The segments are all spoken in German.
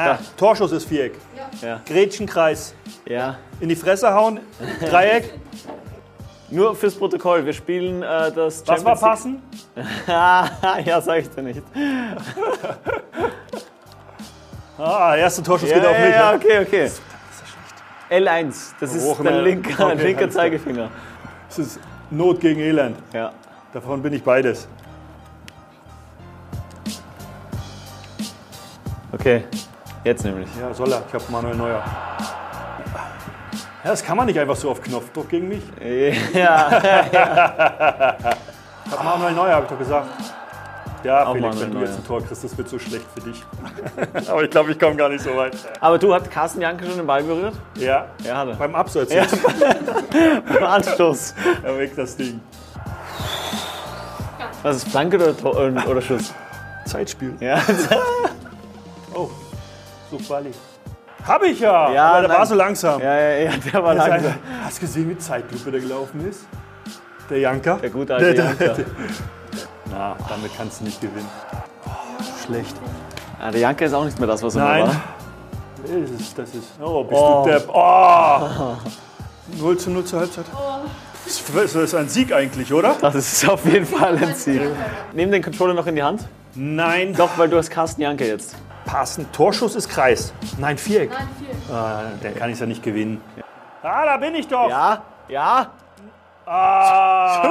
Ah, Torschuss ist Viereck. Ja. Gretchenkreis. Ja. In die Fresse hauen. Dreieck. Nur fürs Protokoll, wir spielen äh, das Was war Champions League- passen? ja, sag ich dir nicht. Ah, erster Torschuss Ja, geht auf mich. ja, ne? okay, okay. L1, das ist Hoch der linke, Okay, linke. Zeigefinger. Das ist Not gegen Elend. Ja. Davon bin ich beides. Okay, jetzt nämlich. Ja, soll er. Ich habe Manuel Neuer. Ja, das kann man nicht einfach so auf Knopf. Doch gegen mich. Ja, Ich hab Manuel Neuer, habe ich doch gesagt. Ja, Auch Felix, Manuel wenn du Neuer. jetzt ein Tor kriegst, das wird so schlecht für dich. Aber ich glaube, ich komme gar nicht so weit. aber du, hat Carsten Janke schon den Ball berührt? Ja, Ja, hat er. beim Abseits jetzt. Beim Anstoß. Er weg das Ding. Was ist Flanke oder, Tor- äh, oder Schuss? Zeitspiel. Ja. Oh, such Bali. Hab ich ja, Ja, aber der nein. war so langsam. Ja, ja, ja, der war ist langsam. einfach- Hast du gesehen, wie Zeitlupe der gelaufen ist? Der Janker? Der gute alte Janker. Na, damit kannst du nicht gewinnen. Schlecht. Ja, der Janke ist auch nicht mehr das, was er Nein. war. Nee, Das ist, das ist. Oh, bist Oh. du Depp. Oh! 0 zu 0 zur Halbzeit. Das ist ein Sieg eigentlich, oder? Das ist auf jeden Fall ein Ziel. Nimm den Controller noch in die Hand. Nein. Doch, weil du hast Carsten Janke jetzt. Passen. Torschuss ist Kreis. Nein, Viereck. Nein, vier. Ah, der kann ich ja nicht gewinnen. Ah, da bin ich doch. Ja, ja. Ah.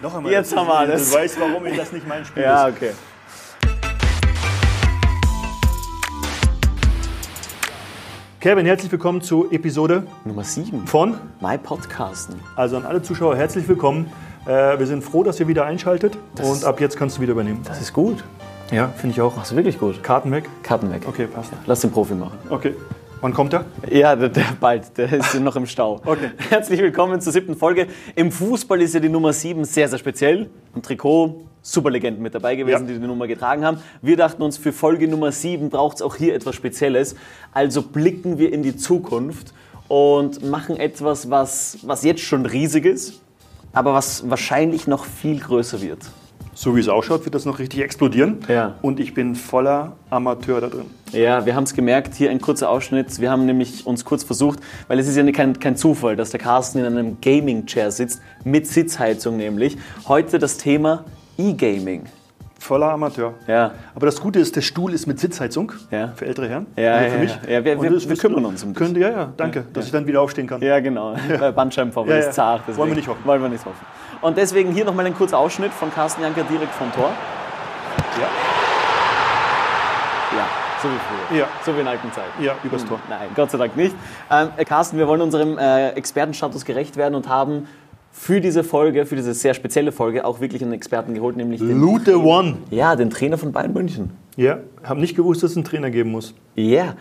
Noch einmal. Jetzt haben wir alles. Du weißt, warum ich das nicht mein Spiel Ja, ist. okay. Kevin, herzlich willkommen zu Episode Nummer 7. von. My Podcasten. Also an alle Zuschauer herzlich willkommen. Äh, wir sind froh, dass ihr wieder einschaltet. und ist- ab jetzt kannst du wieder übernehmen. Das ist gut. Ja, finde ich auch. Machst du wirklich gut. Karten weg. Karten weg. Okay, passt. Lass den Profi machen. Okay. Wann kommt er? Ja, der, der bald, der ist noch im Stau. Okay. Herzlich willkommen zur siebten Folge. Im Fußball ist ja die Nummer 7 sehr, sehr speziell. Im Trikot Superlegenden mit dabei gewesen, Ja. die die Nummer getragen haben. Wir dachten uns, für Folge Nummer 7 braucht es auch hier etwas Spezielles. Also blicken wir in die Zukunft und machen etwas, was, was jetzt schon riesig ist, aber was wahrscheinlich noch viel größer wird. So wie es ausschaut, wird das noch richtig explodieren. Ja. Und ich bin voller Amateur da drin. Ja, wir haben es gemerkt, hier ein kurzer Ausschnitt. Wir haben nämlich uns kurz versucht, weil es ist ja kein, kein Zufall, dass der Carsten in einem Gaming-Chair sitzt, mit Sitzheizung nämlich. Heute das Thema E-Gaming. Voller Amateur. Ja. Aber das Gute ist, der Stuhl ist mit Sitzheizung Ja. für ältere Herren. Ja, also für mich. ja. Wir- wir- das wir kümmern uns um. Könnte, ja, ja, danke, dass ich dann wieder aufstehen kann. Ja, genau. Bei Bandscheibenvorfall Ja, ist zart. Wollen wir nicht hoffen. Wollen wir nicht hoffen. Und deswegen hier nochmal ein kurzer Ausschnitt von Carsten Janker direkt vom Tor. Ja. Ja, so wie früher. Ja. So wie in alten Zeiten. Ja, übers Tor. Nein, Gott sei Dank nicht. Ähm, äh, Carsten, wir wollen unserem äh, Expertenstatus gerecht werden und haben für diese Folge, für diese sehr spezielle Folge, auch wirklich einen Experten geholt, nämlich den, Lute One. ja, den Trainer von Bayern München. Ja, habe nicht gewusst, dass es einen Trainer geben muss. Ja,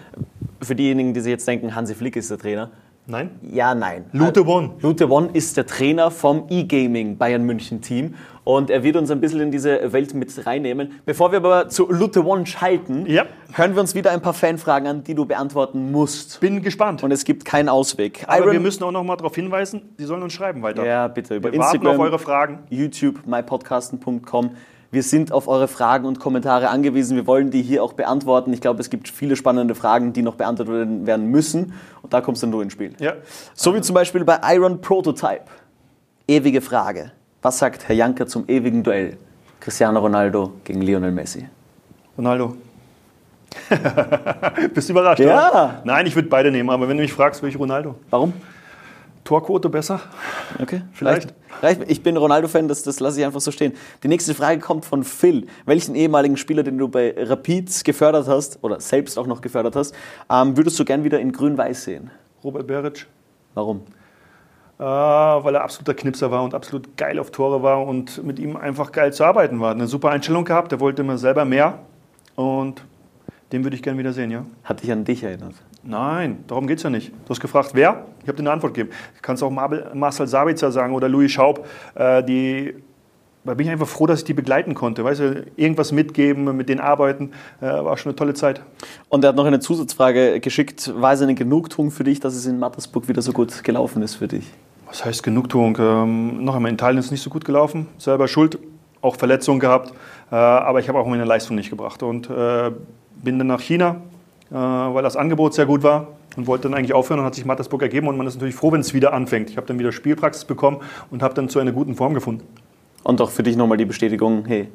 für diejenigen, die sich jetzt denken, Hansi Flick ist der Trainer. Nein? Ja, nein. Lute One. Lute One ist der Trainer vom E-Gaming Bayern München Team und er wird uns ein bisschen in diese Welt mit reinnehmen. Bevor wir aber zu Lute One schalten, Ja. hören wir uns wieder ein paar Fanfragen an, die du beantworten musst. Bin gespannt. Und es gibt keinen Ausweg. Aber Iron- wir müssen auch noch mal darauf hinweisen, Sie sollen uns schreiben weiter. ja, bitte über wir warten Instagram, auf eure Fragen. YouTube, mypodcasten.com. Wir sind auf eure Fragen und Kommentare angewiesen. Wir wollen die hier auch beantworten. Ich glaube, es gibt viele spannende Fragen, die noch beantwortet werden müssen. Und da kommst dann du ins Spiel. Ja. So wie zum Beispiel bei Iron Prototype. Ewige Frage. Was sagt Herr Janker zum ewigen Duell? Cristiano Ronaldo gegen Lionel Messi. Ronaldo. Bist du überrascht? Ja. Oder? Nein, ich würde beide nehmen, aber wenn du mich fragst, will ich Ronaldo. Warum? Torquote besser? Okay, Vielleicht. Reicht. Ich bin Ronaldo-Fan, das, das lasse ich einfach so stehen. Die nächste Frage kommt von Phil. Welchen ehemaligen Spieler, den du bei Rapid gefördert hast, oder selbst auch noch gefördert hast, ähm, würdest du gern wieder in grün-weiß sehen? Robert Beric. Warum? Äh, weil er absoluter Knipser war und absolut geil auf Tore war und mit ihm einfach geil zu arbeiten war. Eine super Einstellung gehabt, der wollte immer selber mehr und den würde ich gern wieder sehen, ja. Hat dich an dich erinnert? Nein, darum geht es ja nicht. Du hast gefragt, wer? Ich habe dir eine Antwort gegeben. Du kannst auch Marcel Sabitzer sagen oder Louis Schaub. Äh, die, da bin ich einfach froh, dass ich die begleiten konnte. Weißt du, irgendwas mitgeben, mit denen arbeiten, äh, war schon eine tolle Zeit. Und er hat noch eine Zusatzfrage geschickt. War es eine Genugtuung für dich, dass es in Mattersburg wieder so gut gelaufen ist für dich? Was heißt Genugtuung? Ähm, noch einmal, in Italien ist es nicht so gut gelaufen. Selber schuld, auch Verletzungen gehabt. Äh, aber ich habe auch meine Leistung nicht gebracht. Und äh, bin dann nach China, weil das Angebot sehr gut war und wollte dann eigentlich aufhören und hat sich Mattersburg ergeben und man ist natürlich froh, wenn es wieder anfängt. Ich habe dann wieder Spielpraxis bekommen und habe dann zu einer guten Form gefunden. Und auch für dich nochmal die Bestätigung, hey,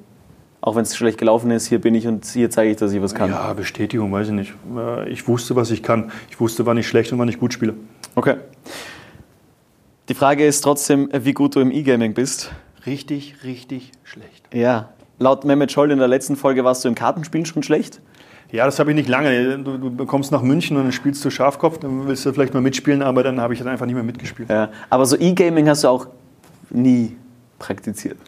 auch wenn es schlecht gelaufen ist, hier bin ich und hier zeige ich, dass ich was kann. Ja, Bestätigung, weiß ich nicht. Äh, Ich wusste, was ich kann. Ich wusste, wann ich schlecht und wann ich gut spiele. Okay. Die Frage ist trotzdem, wie gut du im E-Gaming bist. Richtig, richtig schlecht. Ja. Laut Mehmet Scholl in der letzten Folge warst du im Kartenspielen schon schlecht. Ja, das habe ich nicht lange. Du, du kommst nach München und dann spielst du Schafkopf, dann willst du vielleicht mal mitspielen, aber dann habe ich dann einfach nicht mehr mitgespielt. Ja. Aber so E-Gaming hast du auch nie praktiziert.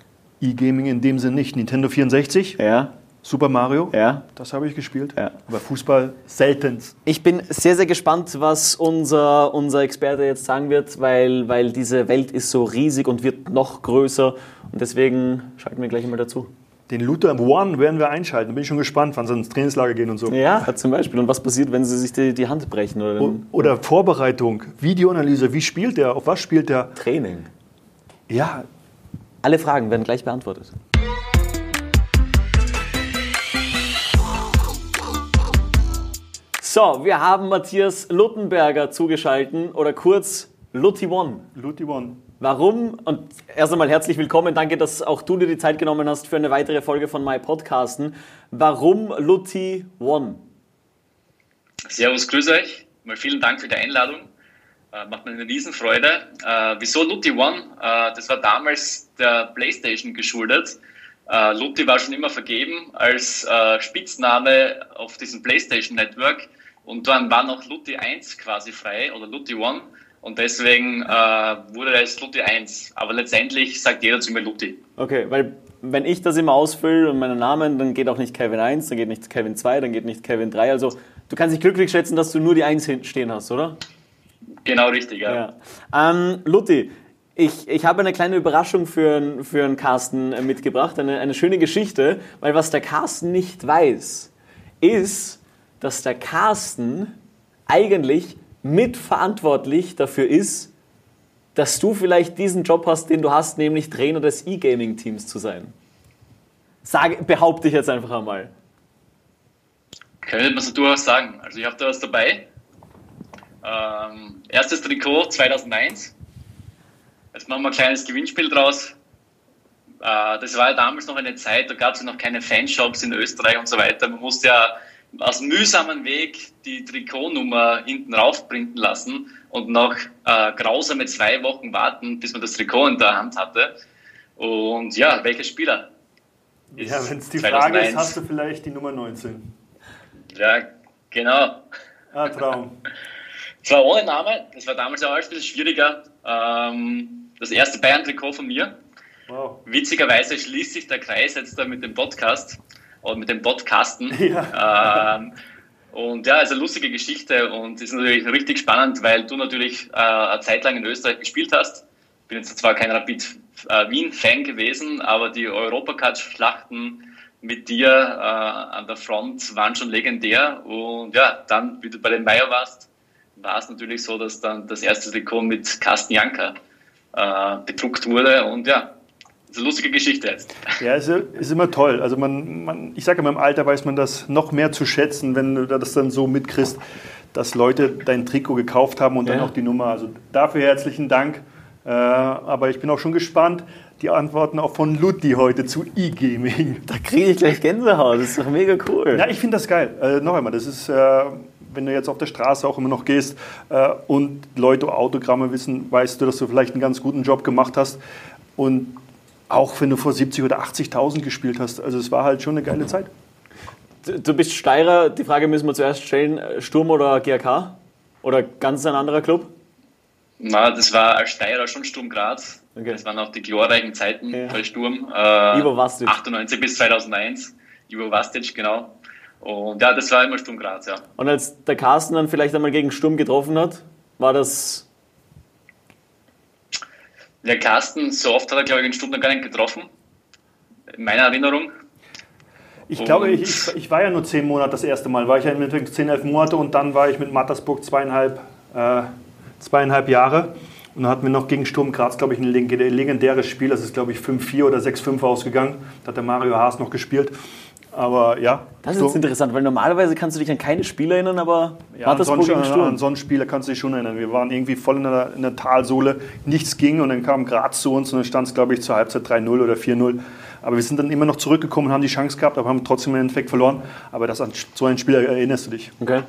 E-Gaming in dem Sinne nicht. Nintendo 64, Ja. Super Mario, Ja. das habe ich gespielt. Ja. Aber Fußball selten. Ich bin sehr, sehr gespannt, was unser, unser Experte jetzt sagen wird, weil, weil diese Welt ist so riesig und wird noch größer. Und deswegen schalten wir gleich mal dazu. Den Luther One werden wir einschalten. Bin ich schon gespannt, wann sie ins Trainingslager gehen und so. Ja, zum Beispiel. Und was passiert, wenn sie sich die, die Hand brechen oder Oder Vorbereitung, Videoanalyse. Wie spielt der? Auf was spielt der? Training? Ja, Alle Fragen werden gleich beantwortet. So, wir haben Matthias Luttenberger zugeschalten oder kurz Lutti One. Luthi One. Warum? Und erst einmal herzlich willkommen. Danke, dass auch du dir die Zeit genommen hast für eine weitere Folge von My Podcasten. Warum Lutti One? Servus, grüß euch. Mal vielen Dank für die Einladung. Äh, macht mir eine Riesenfreude. Äh, wieso Lutti One? Äh, das war damals der PlayStation geschuldet. Äh, Lutti war schon immer vergeben als äh, Spitzname auf diesem PlayStation Network. Und dann war noch Lutti 1 quasi frei oder Lutti One. Und deswegen äh, wurde es Lutti 1. Aber letztendlich sagt jeder zu mir Lutti. Okay, weil wenn ich das immer ausfülle und meinen Namen, dann geht auch nicht Kevin 1, dann geht nicht Kevin 2, dann geht nicht Kevin 3. Also du kannst dich glücklich schätzen, dass du nur die 1 hinten stehen hast, oder? Genau richtig, ja. Ja. Ähm, Lutti, ich, ich habe eine kleine Überraschung für, für einen Carsten äh, mitgebracht, eine, eine schöne Geschichte, weil was der Carsten nicht weiß, ist, dass der Carsten eigentlich mitverantwortlich dafür ist, dass du vielleicht diesen Job hast, den du hast, nämlich Trainer des E-Gaming-Teams zu sein. Sag, behaupte ich jetzt einfach einmal. Könnte man so durchaus sagen. Also ich habe da was dabei. Ähm, erstes Trikot 2001. Jetzt machen wir ein kleines Gewinnspiel draus. Äh, das war ja damals noch eine Zeit, da gab es ja noch keine Fanshops in Österreich und so weiter. Man musste ja aus mühsamen Weg die Trikotnummer hinten raufprinten lassen und noch äh, grausame zwei Wochen warten, bis man das Trikot in der Hand hatte. Und ja, welcher Spieler? Ja, wenn es die Frage ist, 2001? hast du vielleicht die Nummer 19. Ja, genau. Ah, Traum. Zwar ohne Name, das war damals auch alles ein bisschen schwieriger. Ähm, das erste Bayern-Trikot von mir. Wow. Witzigerweise schließt sich der Kreis jetzt da mit dem Podcast oder mit dem Podcasten. Ja. Ähm, und ja, ist eine lustige Geschichte und ist natürlich richtig spannend, weil du natürlich äh, eine Zeit lang in Österreich gespielt hast. Bin jetzt zwar kein Rapid äh, Wien-Fan gewesen, aber die Europacup-Schlachten mit dir äh, an der Front waren schon legendär. Und ja, dann, wie du bei den Meier warst, war es natürlich so, dass dann das erste Trikot mit Carsten Janker äh, bedruckt wurde. Und ja, ist eine lustige Geschichte jetzt. Ja, ist, ist immer toll. Also man, man, ich sage immer, im Alter weiß man das noch mehr zu schätzen, wenn du das dann so mitkriegst, dass Leute dein Trikot gekauft haben und dann Ja. auch die Nummer. Also dafür herzlichen Dank. Äh, aber ich bin auch schon gespannt, die Antworten auch von Lutti heute zu E-Gaming. Da kriege ich gleich Gänsehaut, das ist doch mega cool. Ja, ich finde das geil. Äh, noch einmal, das ist, äh, wenn du jetzt auf der Straße auch immer noch gehst äh, und Leute Autogramme wissen, weißt du, dass du vielleicht einen ganz guten Job gemacht hast. Und auch wenn du vor 70 oder 80.000 gespielt hast. Also es war halt schon eine geile Zeit. Du- bist Steirer, die Frage müssen wir zuerst stellen, Sturm oder GRK? Oder ganz ein anderer Club? Na, das war als Steirer schon Sturm Graz. Okay. Das waren auch die glorreichen Zeiten Ja. bei Sturm. Äh, Ivo Vastic. 98 bis 2001. Ivo Vastic, genau. Und ja, das war immer Sturm Graz, ja. Und als der Carsten dann vielleicht einmal gegen Sturm getroffen hat, war das. Der Carsten, so oft hat er, glaube ich, den Sturm noch gar nicht getroffen. In meiner Erinnerung. Ich Und- glaube, ich, ich, ich war ja nur zehn Monate das erste Mal. War ich ja im Endeffekt zehn, elf Monate und dann war ich mit Mattersburg zweieinhalb, äh, zweieinhalb Jahre. Und dann hatten wir noch gegen Sturm Graz, glaube ich, ein leg- legendäres Spiel. Das ist, glaube ich, 5-4 oder 6-5 ausgegangen. Da hat der Mario Haas noch gespielt. Aber ja. Das ist so. jetzt interessant, weil normalerweise kannst du dich an keine Spiele erinnern, aber ja, an, sonst, an so einen Spieler kannst du dich schon erinnern. Wir waren irgendwie voll in der, in der Talsohle, nichts ging und dann kam Graz zu uns und dann stand es, glaube ich, zur Halbzeit 3-0 oder 4-0. Aber wir sind dann immer noch zurückgekommen, haben die Chance gehabt, aber haben trotzdem im Endeffekt verloren. Aber das an so einen Spieler erinnerst du dich. Okay.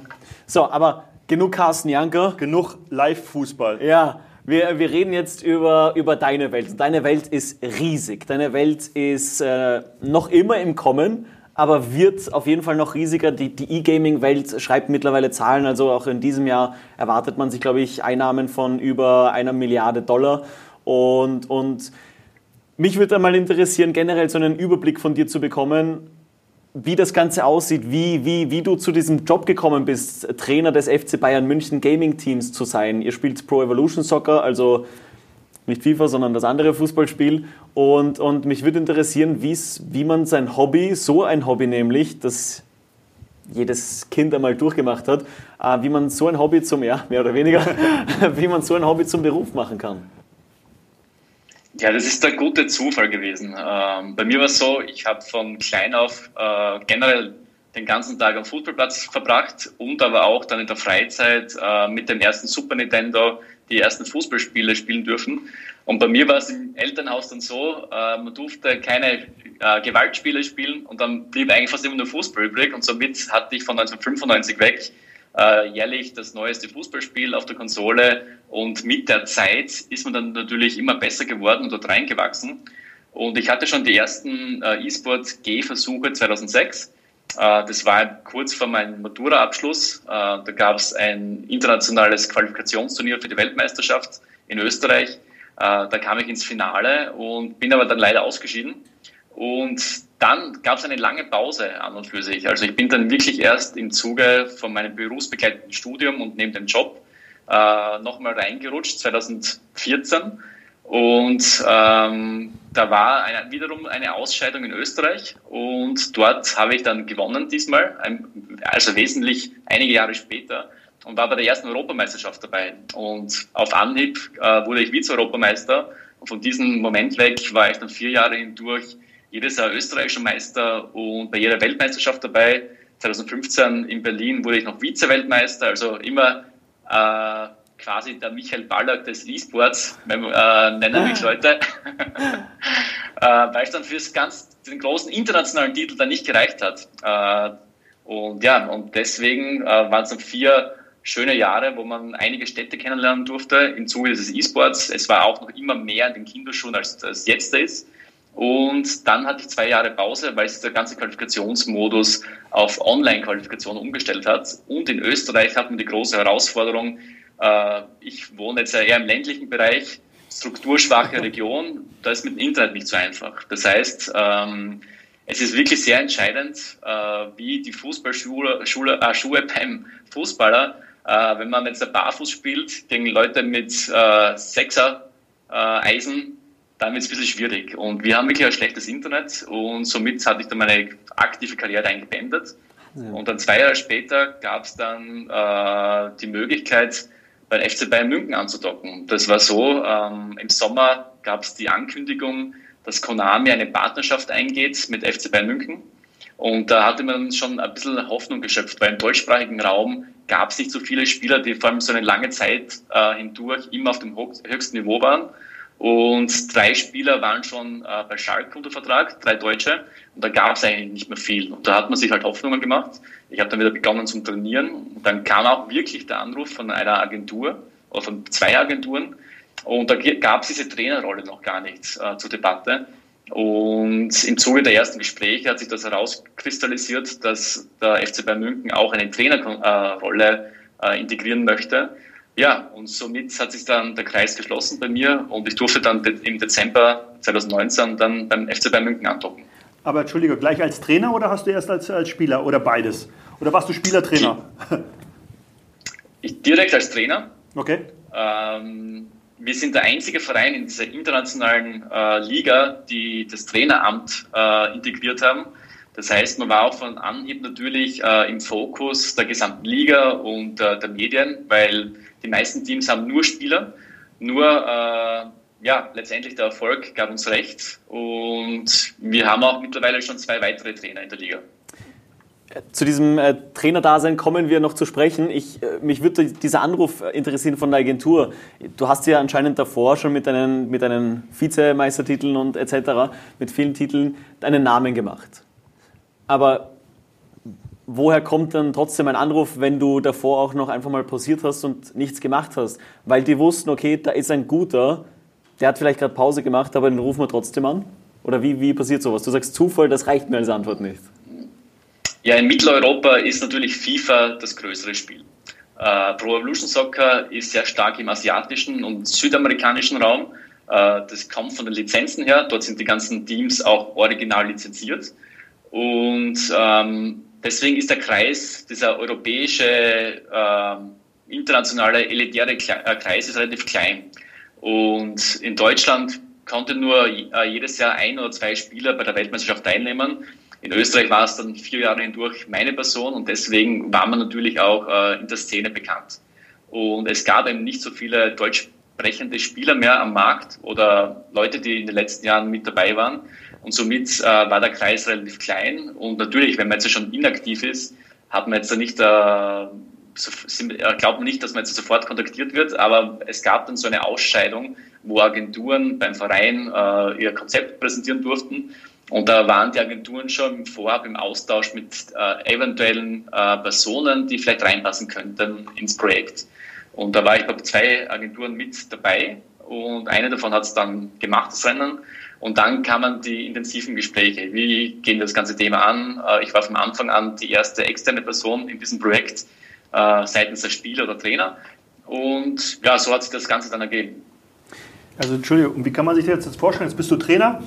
So, aber genug Carsten Janker. Genug Live-Fußball. Ja, wir, wir reden jetzt über, über deine Welt. Deine Welt ist riesig. Deine Welt ist äh, noch immer im Kommen, aber wird auf jeden Fall noch riesiger. Die, E-Gaming-Welt schreibt mittlerweile Zahlen. Also auch in diesem Jahr erwartet man sich, glaube ich, Einnahmen von über einer Milliarde Dollar. Und, und mich würde mal interessieren, generell so einen Überblick von dir zu bekommen wie das Ganze aussieht, wie, wie, wie du zu diesem Job gekommen bist, Trainer des FC Bayern München Gaming Teams zu sein. Ihr spielt Pro Evolution Soccer, also nicht FIFA, sondern das andere Fußballspiel. Und, und mich würde interessieren, wie man sein Hobby, so ein Hobby nämlich, das jedes Kind einmal durchgemacht hat, äh, wie man so ein Hobby zum, ja, mehr oder weniger, wie man so ein Hobby zum Beruf machen kann. Ja, das ist der gute Zufall gewesen. Ähm, bei mir war es so, ich habe von klein auf äh, generell den ganzen Tag am Fußballplatz verbracht und aber auch dann in der Freizeit äh, mit dem ersten Super Nintendo die ersten Fußballspiele spielen dürfen. Und bei mir war es im Elternhaus dann so, äh, man durfte keine äh, Gewaltspiele spielen und dann blieb eigentlich fast immer nur Fußball übrig und somit hatte ich von 1995 weg äh, jährlich das neueste Fußballspiel auf der Konsole und mit der Zeit ist man dann natürlich immer besser geworden und dort reingewachsen. Und ich hatte schon die ersten äh, E-Sport-G-Versuche 2006. Äh, das war kurz vor meinem Matura-Abschluss. Äh, da gab es ein internationales Qualifikationsturnier für die Weltmeisterschaft in Österreich. Äh, da kam ich ins Finale und bin aber dann leider ausgeschieden. Und dann gab es eine lange Pause an und für sich. Also ich bin dann wirklich erst im Zuge von meinem berufsbegleitenden Studium und neben dem Job nochmal reingerutscht, 2014. Und ähm, da war eine, wiederum eine Ausscheidung in Österreich und dort habe ich dann gewonnen diesmal, also wesentlich einige Jahre später und war bei der ersten Europameisterschaft dabei. Und auf Anhieb äh, wurde ich Vize-Europameister und von diesem Moment weg war ich dann vier Jahre hindurch jedes Jahr österreichischer Meister und bei jeder Weltmeisterschaft dabei. 2015 in Berlin wurde ich noch Vize-Weltmeister, also immer äh, quasi der Michael Ballack des E-Sports, äh, nennen mich ah. Leute, äh, weil es dann für ganz, den großen internationalen Titel dann nicht gereicht hat. Äh, und ja, und deswegen äh, waren es dann vier schöne Jahre, wo man einige Städte kennenlernen durfte im Zuge des E-Sports. Es war auch noch immer mehr in den Kinderschuhen, als es jetzt ist. Und dann hatte ich zwei Jahre Pause, weil sich der ganze Qualifikationsmodus auf Online-Qualifikation umgestellt hat. Und in Österreich hat man die große Herausforderung, ich wohne jetzt eher im ländlichen Bereich, strukturschwache Region, da ist mit dem Internet nicht so einfach. Das heißt, ähm, es ist wirklich sehr entscheidend, äh, wie die Fußballschuhe Schule, äh, Schuhe beim Fußballer, äh, wenn man jetzt ein Barfuß spielt gegen Leute mit äh, Sechser äh, Eisen, dann wird es ein bisschen schwierig. Und wir haben wirklich ein schlechtes Internet und somit hatte ich dann meine aktive Karriere eingebändet. Ja. Und dann zwei Jahre später gab es dann äh, die Möglichkeit, bei FC Bayern München anzudocken. Das war so, ähm, im Sommer gab es die Ankündigung, dass Konami eine Partnerschaft eingeht mit FC Bayern München. Und da hatte man schon ein bisschen Hoffnung geschöpft, weil im deutschsprachigen Raum gab es nicht so viele Spieler, die vor allem so eine lange Zeit äh, hindurch immer auf dem höchsten Niveau waren. Und drei Spieler waren schon äh, bei Schalke unter Vertrag, drei Deutsche. Und da gab es eigentlich nicht mehr viel. Und da hat man sich halt Hoffnungen gemacht. Ich habe dann wieder begonnen zum Trainieren. Und dann kam auch wirklich der Anruf von einer Agentur oder von zwei Agenturen. Und da gab es diese Trainerrolle noch gar nicht äh, zur Debatte. Und im Zuge der ersten Gespräche hat sich das herauskristallisiert, dass der FC Bayern München auch eine Trainerrolle äh, integrieren möchte. Ja, und somit hat sich dann der Kreis geschlossen bei mir und ich durfte dann im Dezember 2019 dann beim FC Bayern München andocken. Aber Entschuldige, gleich als Trainer oder hast du erst als, als Spieler oder beides? Oder warst du Spielertrainer? Ich, direkt als Trainer. Okay. Ähm, wir sind der einzige Verein in dieser internationalen äh, Liga, die das Traineramt äh, integriert haben. Das heißt, man war auch von Anhieb natürlich äh, im Fokus der gesamten Liga und äh, der Medien, weil die meisten Teams haben nur Spieler. Nur äh, ja, letztendlich der Erfolg gab uns recht und wir haben auch mittlerweile schon zwei weitere Trainer in der Liga. Zu diesem äh, Trainerdasein kommen wir noch zu sprechen. Ich, äh, mich würde dieser Anruf interessieren von der Agentur. Du hast ja anscheinend davor schon mit deinen, mit deinen Vizemeistertiteln und etc., mit vielen Titeln, deinen Namen gemacht. Aber woher kommt dann trotzdem ein Anruf, wenn du davor auch noch einfach mal pausiert hast und nichts gemacht hast? Weil die wussten, okay, da ist ein guter, der hat vielleicht gerade Pause gemacht, aber den rufen wir trotzdem an? Oder wie, wie passiert sowas? Du sagst Zufall, das reicht mir als Antwort nicht. Ja, in Mitteleuropa ist natürlich FIFA das größere Spiel. Äh, Pro Evolution Soccer ist sehr stark im asiatischen und südamerikanischen Raum. Äh, das kommt von den Lizenzen her. Dort sind die ganzen Teams auch original lizenziert. Und ähm, deswegen ist der Kreis, dieser europäische, äh, internationale, elitäre äh, Kreis ist relativ klein. Und in Deutschland konnte nur äh, jedes Jahr ein oder zwei Spieler bei der Weltmeisterschaft teilnehmen. In Österreich war es dann vier Jahre hindurch meine Person und deswegen war man natürlich auch äh, in der Szene bekannt. Und es gab eben nicht so viele deutsch sprechende Spieler mehr am Markt oder Leute, die in den letzten Jahren mit dabei waren. Und somit äh, war der Kreis relativ klein. Und natürlich, wenn man jetzt schon inaktiv ist, hat man jetzt nicht, äh, äh, glaubt man nicht, dass man jetzt sofort kontaktiert wird, aber es gab dann so eine Ausscheidung, wo Agenturen beim Verein äh, ihr Konzept präsentieren durften und da waren die Agenturen schon vorab im Austausch mit äh, eventuellen äh, Personen, die vielleicht reinpassen könnten ins Projekt. Und da war ich bei zwei Agenturen mit dabei und eine davon hat es dann gemacht, das Rennen. Und dann kamen die intensiven Gespräche. Wie gehen wir das ganze Thema an? Äh, ich war von Anfang an die erste externe Person in diesem Projekt äh, seitens der Spieler oder Trainer. Und ja, so hat sich das Ganze dann ergeben. Also Entschuldigung, wie kann man sich das jetzt vorstellen? Jetzt bist du Trainer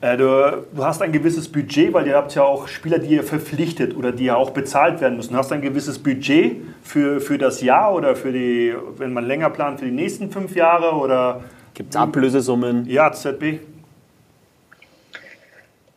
äh, du, du, hast ein gewisses Budget, weil ihr habt ja auch Spieler, die ihr verpflichtet oder die ja auch bezahlt werden müssen. Hast du ein gewisses Budget für, für das Jahr oder für die, wenn man länger plant, für die nächsten fünf Jahre oder? Gibt es Ablösesummen? Ja, ZB.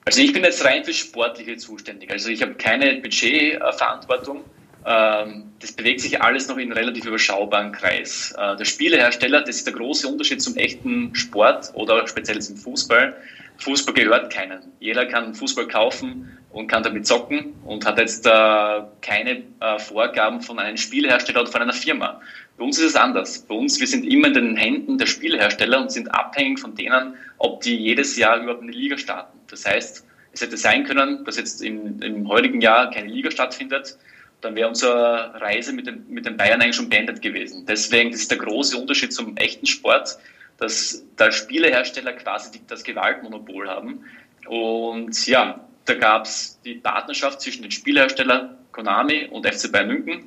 Also ich bin jetzt rein für Sportliche zuständig. Also ich habe keine Budgetverantwortung. Ähm, das bewegt sich alles noch in relativ überschaubaren Kreis. Äh, der Spielehersteller, das ist der große Unterschied zum echten Sport oder speziell zum Fußball Fußball gehört keinen. Jeder kann Fußball kaufen und kann damit zocken und hat jetzt äh, keine äh, Vorgaben von einem Spielhersteller oder von einer Firma. Bei uns ist es anders. Bei uns, wir sind immer in den Händen der Spielhersteller und sind abhängig von denen, ob die jedes Jahr überhaupt eine Liga starten. Das heißt, es hätte sein können, dass jetzt im, im heutigen Jahr keine Liga stattfindet, dann wäre unsere Reise mit den, mit den Bayern eigentlich schon beendet gewesen. Deswegen, das ist der große Unterschied zum echten Sport dass da Spielehersteller quasi das Gewaltmonopol haben. Und ja, da gab es die Partnerschaft zwischen den Spielherstellern Konami und FC Bayern München.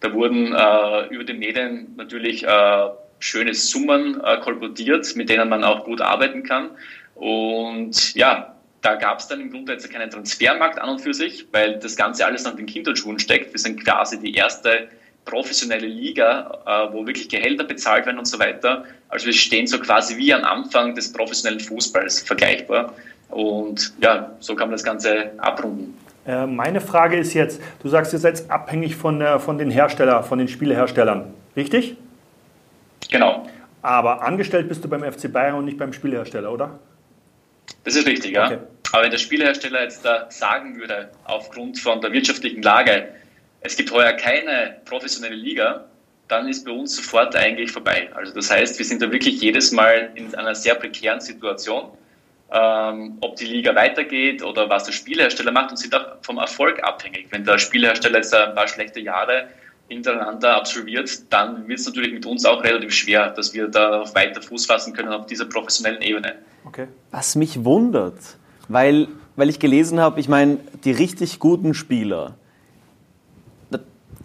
Da wurden äh, über die Medien natürlich äh, schöne Summen äh, kolportiert, mit denen man auch gut arbeiten kann. Und ja, da gab es dann im Grunde jetzt keinen Transfermarkt an und für sich, weil das Ganze alles in den Kinderschuhen steckt. Wir sind quasi die erste professionelle Liga, äh, wo wirklich Gehälter bezahlt werden und so weiter. Also wir stehen so quasi wie am Anfang des professionellen Fußballs vergleichbar. Und ja, so kann man das Ganze abrunden. Äh, meine Frage ist jetzt, du sagst, ihr seid abhängig von, der, von den Herstellern, von den Spieleherstellern, richtig? Genau. Aber angestellt bist du beim FC Bayern und nicht beim Spielehersteller, oder? Das ist richtig, ja. Okay. Aber wenn der Spielehersteller jetzt da sagen würde, aufgrund von der wirtschaftlichen Lage, es gibt heuer keine professionelle Liga, dann ist bei uns sofort eigentlich vorbei. Also das heißt, wir sind da wirklich jedes Mal in einer sehr prekären Situation, ähm, ob die Liga weitergeht oder was der Spielhersteller macht und sind auch vom Erfolg abhängig. Wenn der Spielhersteller jetzt ein paar schlechte Jahre hintereinander absolviert, dann wird es natürlich mit uns auch relativ schwer, dass wir da weiter Fuß fassen können auf dieser professionellen Ebene. Okay. Was mich wundert, weil, weil ich gelesen habe, ich meine, die richtig guten Spieler,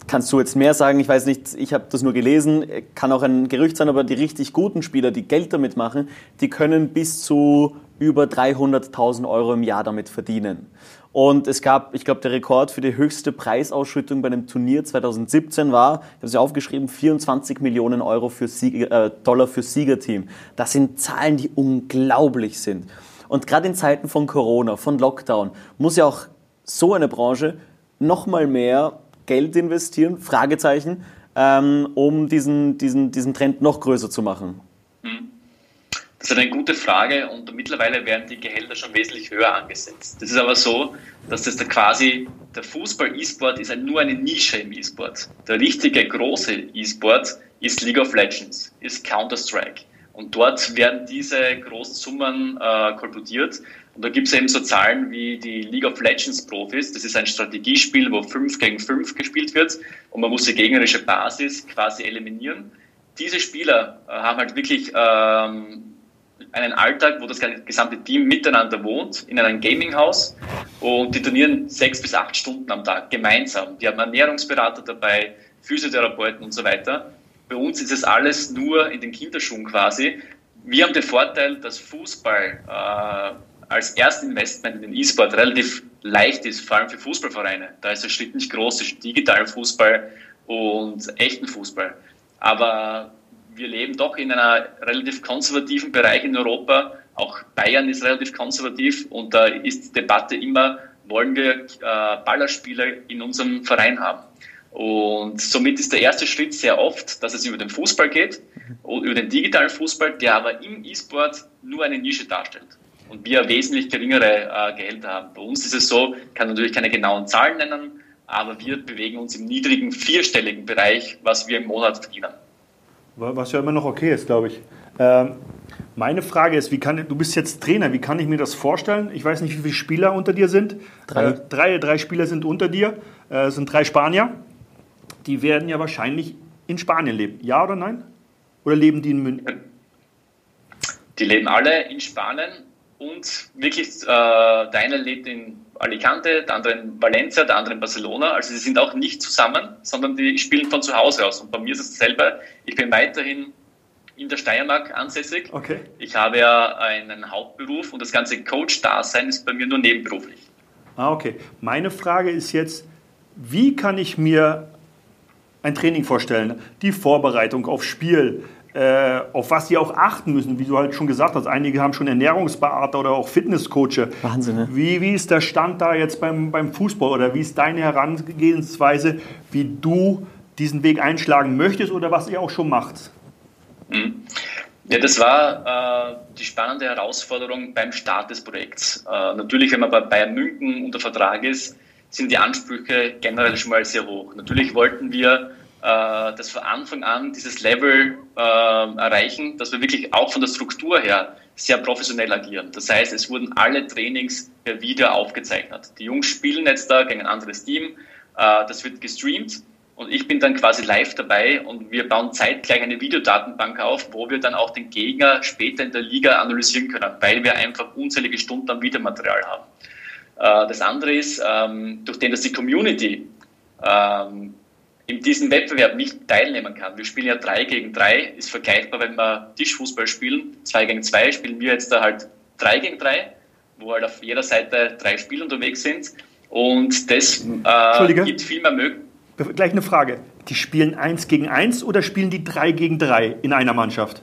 kannst du jetzt mehr sagen? Ich weiß nicht, ich habe das nur gelesen, kann auch ein Gerücht sein, aber die richtig guten Spieler, die Geld damit machen, die können bis zu über 300.000 Euro im Jahr damit verdienen. Und es gab, ich glaube, der Rekord für die höchste Preisausschüttung bei einem Turnier 2017 war, ich habe es ja aufgeschrieben, 24 Millionen Euro für Sieger, äh, Dollar für Siegerteam. Das sind Zahlen, die unglaublich sind. Und gerade in Zeiten von Corona, von Lockdown, muss ja auch so eine Branche noch mal mehr Geld investieren? Fragezeichen, ähm, um diesen, diesen, diesen Trend noch größer zu machen. Hm. Das ist eine gute Frage und mittlerweile werden die Gehälter schon wesentlich höher angesetzt. Das ist aber so, dass das da quasi, der Fußball-E-Sport ist nur eine Nische im E-Sport. Der richtige große E-Sport ist League of Legends, ist Counter-Strike. Und dort werden diese großen Summen äh, kolportiert. Und da gibt es eben so Zahlen wie die League of Legends Profis. Das ist ein Strategiespiel, wo 5 gegen 5 gespielt wird und man muss die gegnerische Basis quasi eliminieren. Diese Spieler äh, haben halt wirklich ähm, einen Alltag, wo das gesamte Team miteinander wohnt, in einem Gaminghaus und die trainieren sechs bis acht Stunden am Tag gemeinsam. Die haben Ernährungsberater dabei, Physiotherapeuten und so weiter. Bei uns ist es alles nur in den Kinderschuhen quasi. Wir haben den Vorteil, dass Fußball äh, als Erstinvestment in den E-Sport relativ leicht ist, vor allem für Fußballvereine. Da ist der Schritt nicht groß zwischen digitalen Fußball und echten Fußball. Aber wir leben doch in einem relativ konservativen Bereich in Europa. Auch Bayern ist relativ konservativ und da ist die Debatte immer, wollen wir äh, Ballerspieler in unserem Verein haben? Und somit ist der erste Schritt sehr oft, dass es über den Fußball geht, über den digitalen Fußball, der aber im E-Sport nur eine Nische darstellt. Und wir wesentlich geringere äh, Gehälter haben. Bei uns ist es so, kann natürlich keine genauen Zahlen nennen, aber wir bewegen uns im niedrigen vierstelligen Bereich, was wir im Monat verdienen. Was ja immer noch okay ist, glaube ich. Ähm, meine Frage ist, wie kann, du bist jetzt Trainer, wie kann ich mir das vorstellen? Ich weiß nicht, wie viele Spieler unter dir sind. Drei. Äh, drei, drei Spieler sind unter dir, äh, es sind drei Spanier. Die werden ja wahrscheinlich in Spanien leben. Ja oder nein? Oder leben die in München? Die leben alle in Spanien und wirklich, äh, der eine lebt in Alicante, der andere in Valencia, der andere in Barcelona. Also sie sind auch nicht zusammen, sondern die spielen von zu Hause aus. Und bei mir ist es dasselbe. Ich bin weiterhin in der Steiermark ansässig. Okay. Ich habe ja einen Hauptberuf und das ganze Coach-Dasein ist bei mir nur nebenberuflich. Ah, okay. Meine Frage ist jetzt, wie kann ich mir ein Training vorstellen? Die Vorbereitung aufs Spiel, äh, auf was sie auch achten müssen, wie du halt schon gesagt hast. Einige haben schon Ernährungsberater oder auch Fitnesscoache. Wahnsinn, ne? Wie, wie ist der Stand da jetzt beim, beim Fußball oder wie ist deine Herangehensweise, wie du diesen Weg einschlagen möchtest oder was ihr auch schon macht? Mhm. Ja, das war äh, die spannende Herausforderung beim Start des Projekts. Äh, natürlich, wenn man bei Bayern München unter Vertrag ist, sind die Ansprüche generell schon mal sehr hoch. Natürlich wollten wir äh, dass von Anfang an dieses Level äh, erreichen, dass wir wirklich auch von der Struktur her sehr professionell agieren. Das heißt, es wurden alle Trainings per Video aufgezeichnet. Die Jungs spielen jetzt da gegen ein anderes Team, äh, das wird gestreamt und ich bin dann quasi live dabei und wir bauen zeitgleich eine Videodatenbank auf, wo wir dann auch den Gegner später in der Liga analysieren können, weil wir einfach unzählige Stunden am Videomaterial haben. Äh, das andere ist, ähm, durch den, dass die Community ähm, in diesem Wettbewerb nicht teilnehmen kann. Wir spielen ja 3 gegen 3, ist vergleichbar, wenn wir Tischfußball spielen. 2 gegen 2 spielen wir jetzt da halt 3 gegen 3, wo halt auf jeder Seite drei Spieler unterwegs sind. Und das äh, gibt viel mehr Möglichkeiten. Gleich eine Frage. Die spielen 1 gegen 1 oder spielen die 3 gegen 3 in einer Mannschaft?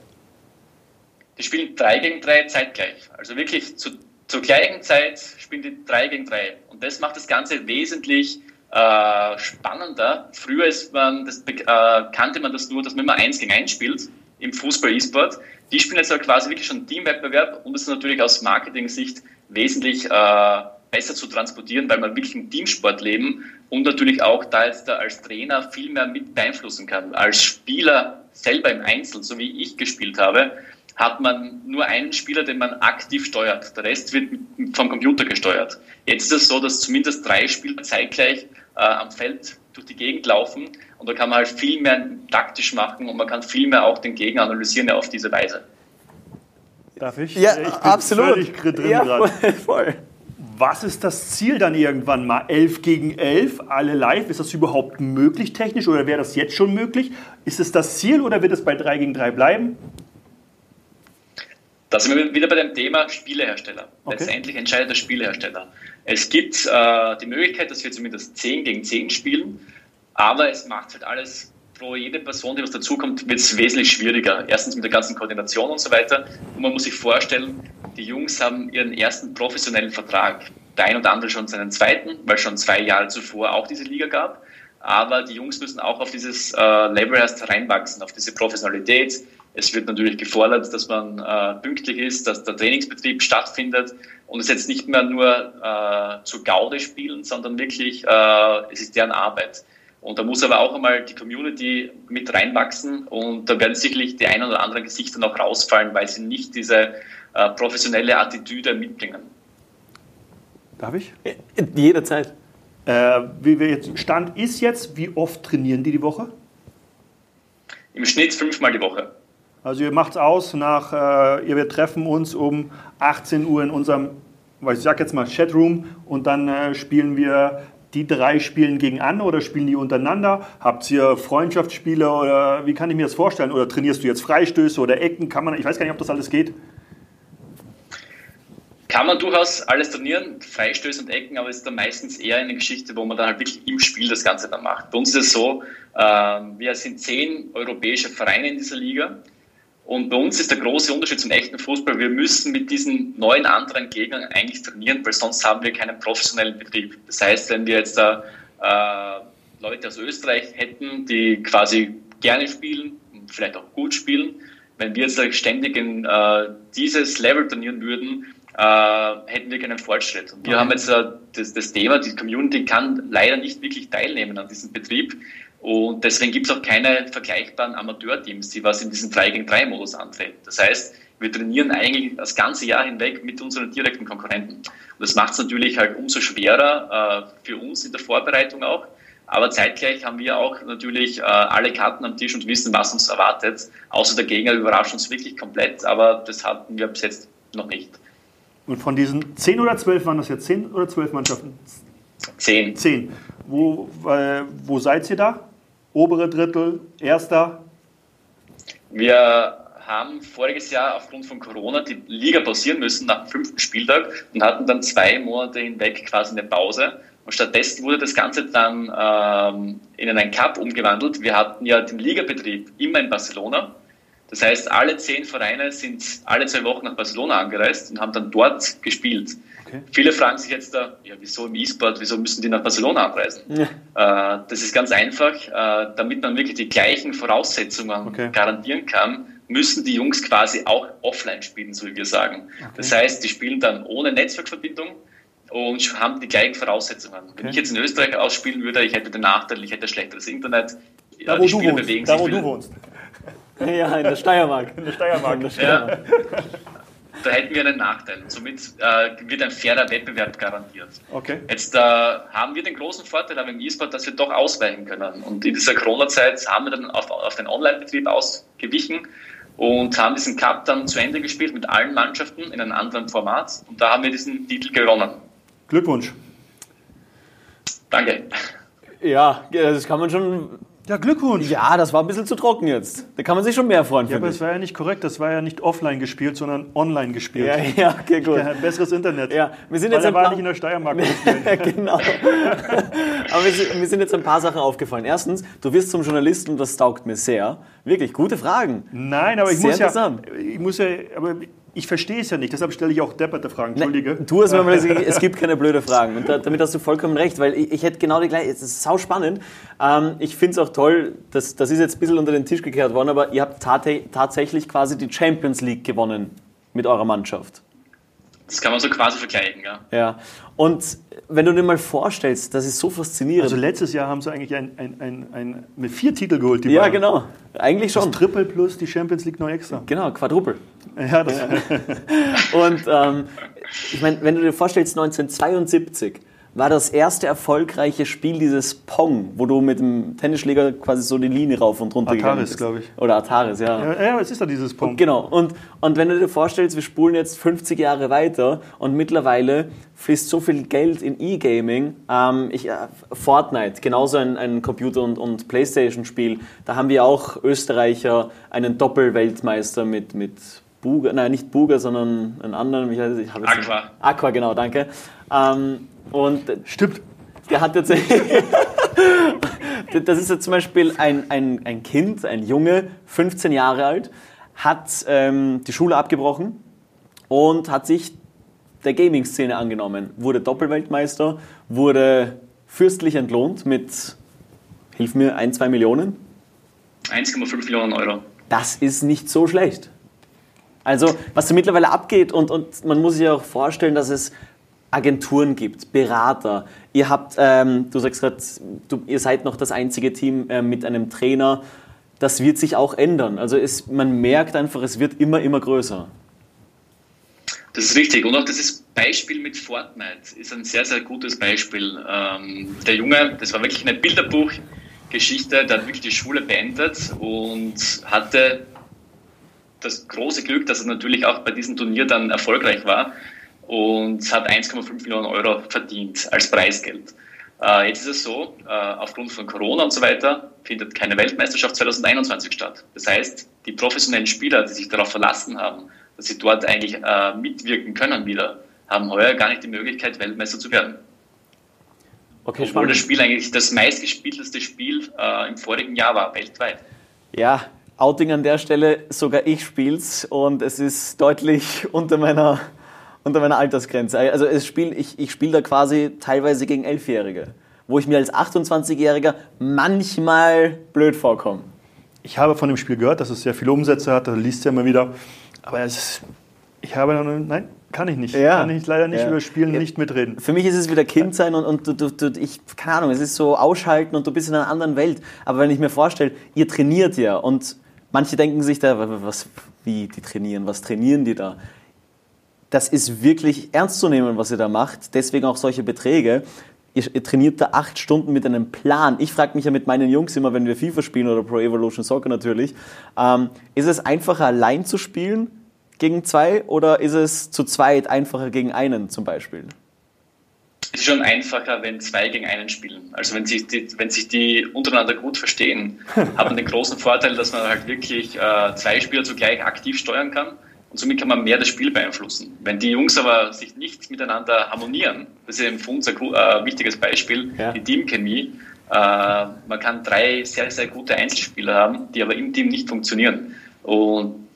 Die spielen 3 gegen 3 zeitgleich. Also wirklich zu, zur gleichen Zeit spielen die 3 gegen 3. Und das macht das Ganze wesentlich äh, spannender. Früher ist man, das, äh, kannte man das nur, dass man immer eins gegen eins spielt im Fußball-E-Sport. Die spielen jetzt aber quasi wirklich schon Teamwettbewerb und das ist natürlich aus Marketing-Sicht wesentlich äh, besser zu transportieren, weil man wirklich im Teamsport leben und natürlich auch da jetzt als Trainer viel mehr mit beeinflussen kann. Als Spieler selber im Einzel, so wie ich gespielt habe, hat man nur einen Spieler, den man aktiv steuert. Der Rest wird vom Computer gesteuert. Jetzt ist es so, dass zumindest drei Spieler zeitgleich äh, am Feld durch die Gegend laufen und da kann man halt viel mehr taktisch machen und man kann viel mehr auch den Gegner analysieren auf diese Weise. Darf ich? Ja, ich bin absolut. Völlig drin ja, voll, voll. Was ist das Ziel dann irgendwann mal? 11 gegen 11, alle live? Ist das überhaupt möglich technisch oder wäre das jetzt schon möglich? Ist es das Ziel oder wird es bei 3 gegen 3 bleiben? Da sind wir wieder bei dem Thema Spielehersteller. Okay. Letztendlich entscheidet der Spielehersteller. Es gibt äh, die Möglichkeit, dass wir zumindest 10 gegen 10 spielen, aber es macht halt alles pro jede Person, die was dazukommt, wird es wesentlich schwieriger. Erstens mit der ganzen Koordination und so weiter. Und man muss sich vorstellen, die Jungs haben ihren ersten professionellen Vertrag. Der ein oder andere schon seinen zweiten, weil schon zwei Jahre zuvor auch diese Liga gab. Aber die Jungs müssen auch auf dieses äh, Level erst reinwachsen, auf diese Professionalität, Es wird natürlich gefordert, dass man äh, pünktlich ist, dass der Trainingsbetrieb stattfindet und es jetzt nicht mehr nur äh, zur Gaude spielen, sondern wirklich, äh, es ist deren Arbeit. Und da muss aber auch einmal die Community mit reinwachsen und da werden sicherlich die ein oder anderen Gesichter noch rausfallen, weil sie nicht diese äh, professionelle Attitüde mitbringen. Darf ich? Jederzeit. Äh, wie wir jetzt, Stand ist jetzt, wie oft trainieren die die Woche? Im Schnitt fünfmal die Woche. Also ihr macht es aus nach, äh, wir treffen uns um 18 Uhr in unserem, ich sag jetzt mal Chatroom und dann äh, spielen wir die drei spielen gegen an oder spielen die untereinander? Habt ihr Freundschaftsspiele oder wie kann ich mir das vorstellen? Oder trainierst du jetzt Freistöße oder Ecken? Kann man, ich weiß gar nicht, ob das alles geht. Kann man durchaus alles trainieren, Freistöße und Ecken, aber es ist dann meistens eher eine Geschichte, wo man dann halt wirklich im Spiel das Ganze dann macht. Bei uns ist es so, äh, wir sind zehn europäische Vereine in dieser Liga. Und bei uns ist der große Unterschied zum echten Fußball, wir müssen mit diesen neuen anderen Gegnern eigentlich trainieren, weil sonst haben wir keinen professionellen Betrieb. Das heißt, wenn wir jetzt da äh, Leute aus Österreich hätten, die quasi gerne spielen, vielleicht auch gut spielen, wenn wir jetzt ständig in äh, dieses Level trainieren würden, äh, hätten wir keinen Fortschritt. Und wir haben jetzt äh, das, das, Thema, die Community kann leider nicht wirklich teilnehmen an diesem Betrieb. Und deswegen gibt es auch keine vergleichbaren Amateurteams, die was in diesem 3 gegen 3 Modus antreten. Das heißt, wir trainieren eigentlich das ganze Jahr hinweg mit unseren direkten Konkurrenten. Und das macht es natürlich halt umso schwerer äh, für uns in der Vorbereitung auch. Aber zeitgleich haben wir auch natürlich äh, alle Karten am Tisch und wissen, was uns erwartet. Außer der Gegner überrascht uns wirklich komplett, aber das hatten wir bis jetzt noch nicht. Und von diesen 10 oder 12 waren das jetzt 10 oder 12 Mannschaften? 10. 10. Wo, äh, wo seid ihr da? Obere Drittel, erster? Wir haben voriges Jahr aufgrund von Corona die Liga pausieren müssen nach dem fünften Spieltag und hatten dann zwei Monate hinweg quasi eine Pause. Und stattdessen wurde das Ganze dann ähm, in einen Cup umgewandelt. Wir hatten ja den Ligabetrieb immer in Barcelona. Das heißt, alle zehn Vereine sind alle zwei Wochen nach Barcelona angereist und haben dann dort gespielt. Okay. Viele fragen sich jetzt da, ja, wieso im E-Sport, wieso müssen die nach Barcelona anreisen? Ja. Äh, das ist ganz einfach, äh, damit man wirklich die gleichen Voraussetzungen okay. garantieren kann, müssen die Jungs quasi auch offline spielen, so wie wir sagen. Okay. Das heißt, die spielen dann ohne Netzwerkverbindung und haben die gleichen Voraussetzungen. Wenn ich jetzt in Österreich ausspielen würde, ich hätte den Nachteil, ich hätte schlechteres Internet. Da, wo du wohnst. bewegen da, wo du wohnst. Ja, in der Steiermark. In der Steiermark. In der Steiermark. Ja da hätten wir einen Nachteil. Somit äh, wird ein fairer Wettbewerb garantiert. Okay. Jetzt äh, haben wir den großen Vorteil aber im E-Sport, dass wir doch ausweichen können. Und in dieser Corona-Zeit haben wir dann auf, auf den Online-Betrieb ausgewichen und haben diesen Cup dann zu Ende gespielt mit allen Mannschaften in einem anderen Format. Und da haben wir diesen Titel gewonnen. Glückwunsch. Danke. Ja, das kann man schon ja, Glückwunsch. Ja, das war ein bisschen zu trocken jetzt. Da kann man sich schon mehr freuen. Ja, aber es war ja nicht korrekt. Das war ja nicht offline gespielt, sondern online gespielt. Ja, ja, okay, gut. Ja, besseres Internet. Ja, wir sind Weil jetzt er war nicht in der Steiermark. genau. aber wir sind, mir sind jetzt ein paar Sachen aufgefallen. Erstens, du wirst zum Journalisten und das taugt mir sehr. Wirklich, gute Fragen. Nein, aber ich sehr muss ja, ich muss ja, aber ich verstehe es ja nicht, deshalb stelle ich auch depperte Fragen. Entschuldige. Ne, du hast mir mal gesagt, es gibt keine blöde Fragen. Und da, damit hast du vollkommen recht, weil ich, ich hätte genau die gleiche. Es ist sau spannend. Ähm, ich finde es auch toll, dass, das ist jetzt ein bisschen unter den Tisch gekehrt worden, aber ihr habt tatsächlich quasi die Champions League gewonnen mit eurer Mannschaft. Das kann man so quasi vergleichen, ja. Ja. Und wenn du dir mal vorstellst, das ist so faszinierend. Also letztes Jahr haben sie eigentlich ein, ein, ein, ein mit vier Titel geholt. Die ja, waren. genau. Eigentlich schon. Das Triple plus die Champions League noch extra. Genau, Quadruple. Ja, das Und ähm, ich meine, wenn du dir vorstellst, 1972 war das erste erfolgreiche Spiel dieses Pong, wo du mit dem Tennisschläger quasi so die Linie rauf und runter Ataris, gegangen bist. glaube ich. Oder Ataris, ja. Ja, ja es ist ja dieses Pong. Und, genau. Und, und wenn du dir vorstellst, wir spulen jetzt 50 Jahre weiter und mittlerweile fließt so viel Geld in E-Gaming. Ähm, ich, äh, Fortnite, genauso ein, ein Computer- und, und Playstation-Spiel. Da haben wir auch Österreicher, einen Doppelweltmeister mit, mit Buga, nein, nicht Buga, sondern einen anderen. Ich, ich Aqua. Aqua, genau, danke. Ähm, und Stimmt. Der hat tatsächlich. das ist jetzt zum Beispiel ein, ein, ein Kind, ein Junge, 15 Jahre alt, hat ähm, die Schule abgebrochen und hat sich der Gaming-Szene angenommen. Wurde Doppelweltmeister, wurde fürstlich entlohnt mit, hilf mir, ein, zwei Millionen. 1,5 Millionen Euro. das ist nicht so schlecht. Also, was da mittlerweile abgeht, und, und man muss sich auch vorstellen, dass es Agenturen gibt, Berater. Ihr habt, ähm, du sagst gerade, ihr seid noch das einzige Team äh, mit einem Trainer. Das wird sich auch ändern. Also es, man merkt einfach, es wird immer, immer größer. Das ist richtig. Und auch dieses Beispiel mit Fortnite ist ein sehr, sehr gutes Beispiel. Ähm, der Junge, das war wirklich eine Bilderbuchgeschichte, der hat wirklich die Schule beendet und hatte das große Glück, dass er natürlich auch bei diesem Turnier dann erfolgreich war und hat 1,5 Millionen Euro verdient als Preisgeld. Äh, jetzt ist es so, äh, aufgrund von Corona und so weiter findet keine Weltmeisterschaft 2021 statt. Das heißt, die professionellen Spieler, die sich darauf verlassen haben, dass sie dort eigentlich äh, mitwirken können wieder, haben heuer gar nicht die Möglichkeit, Weltmeister zu werden. Okay, Obwohl spannend. das Spiel eigentlich das meistgespielteste Spiel äh, im vorigen Jahr war, weltweit. Ja, Outing an der Stelle, sogar ich spiel's und es ist deutlich unter meiner unter meiner Altersgrenze. Also es spiel, ich, ich spiele da quasi teilweise gegen Elfjährige, wo ich mir als 28-Jähriger manchmal blöd vorkomme. Ich habe von dem Spiel gehört, dass es sehr viele Umsätze hat, das liest ja immer wieder. Aber ist, ich habe, nein, kann ich nicht. Ja. Kann ich leider nicht ja. über Spielen ja. nicht mitreden. Für mich ist es wieder Kind sein und, und du, du, du, ich, keine Ahnung, es ist so ausschalten und du bist in einer anderen Welt. Aber wenn ich mir vorstelle, ihr trainiert ja und manche denken sich da, was, wie, die trainieren, was trainieren die da? das ist wirklich ernst zu nehmen, was ihr da macht. Deswegen auch solche Beträge. Ihr, ihr trainiert da acht Stunden mit einem Plan. Ich frage mich ja mit meinen Jungs immer, wenn wir FIFA spielen oder Pro Evolution Soccer natürlich, ähm, ist es einfacher allein zu spielen gegen zwei oder ist es zu zweit einfacher gegen einen zum Beispiel? Es ist schon einfacher, wenn zwei gegen einen spielen. Also wenn sich die, wenn sich die untereinander gut verstehen, hat man den großen Vorteil, dass man halt wirklich äh, zwei Spieler zugleich aktiv steuern kann und somit kann man mehr das Spiel beeinflussen. Wenn die Jungs aber sich nicht miteinander harmonieren, das ist für uns ein äh, wichtiges Beispiel, ja. die Teamchemie. Äh, man kann drei sehr, sehr gute Einzelspieler haben, die aber im Team nicht funktionieren. Und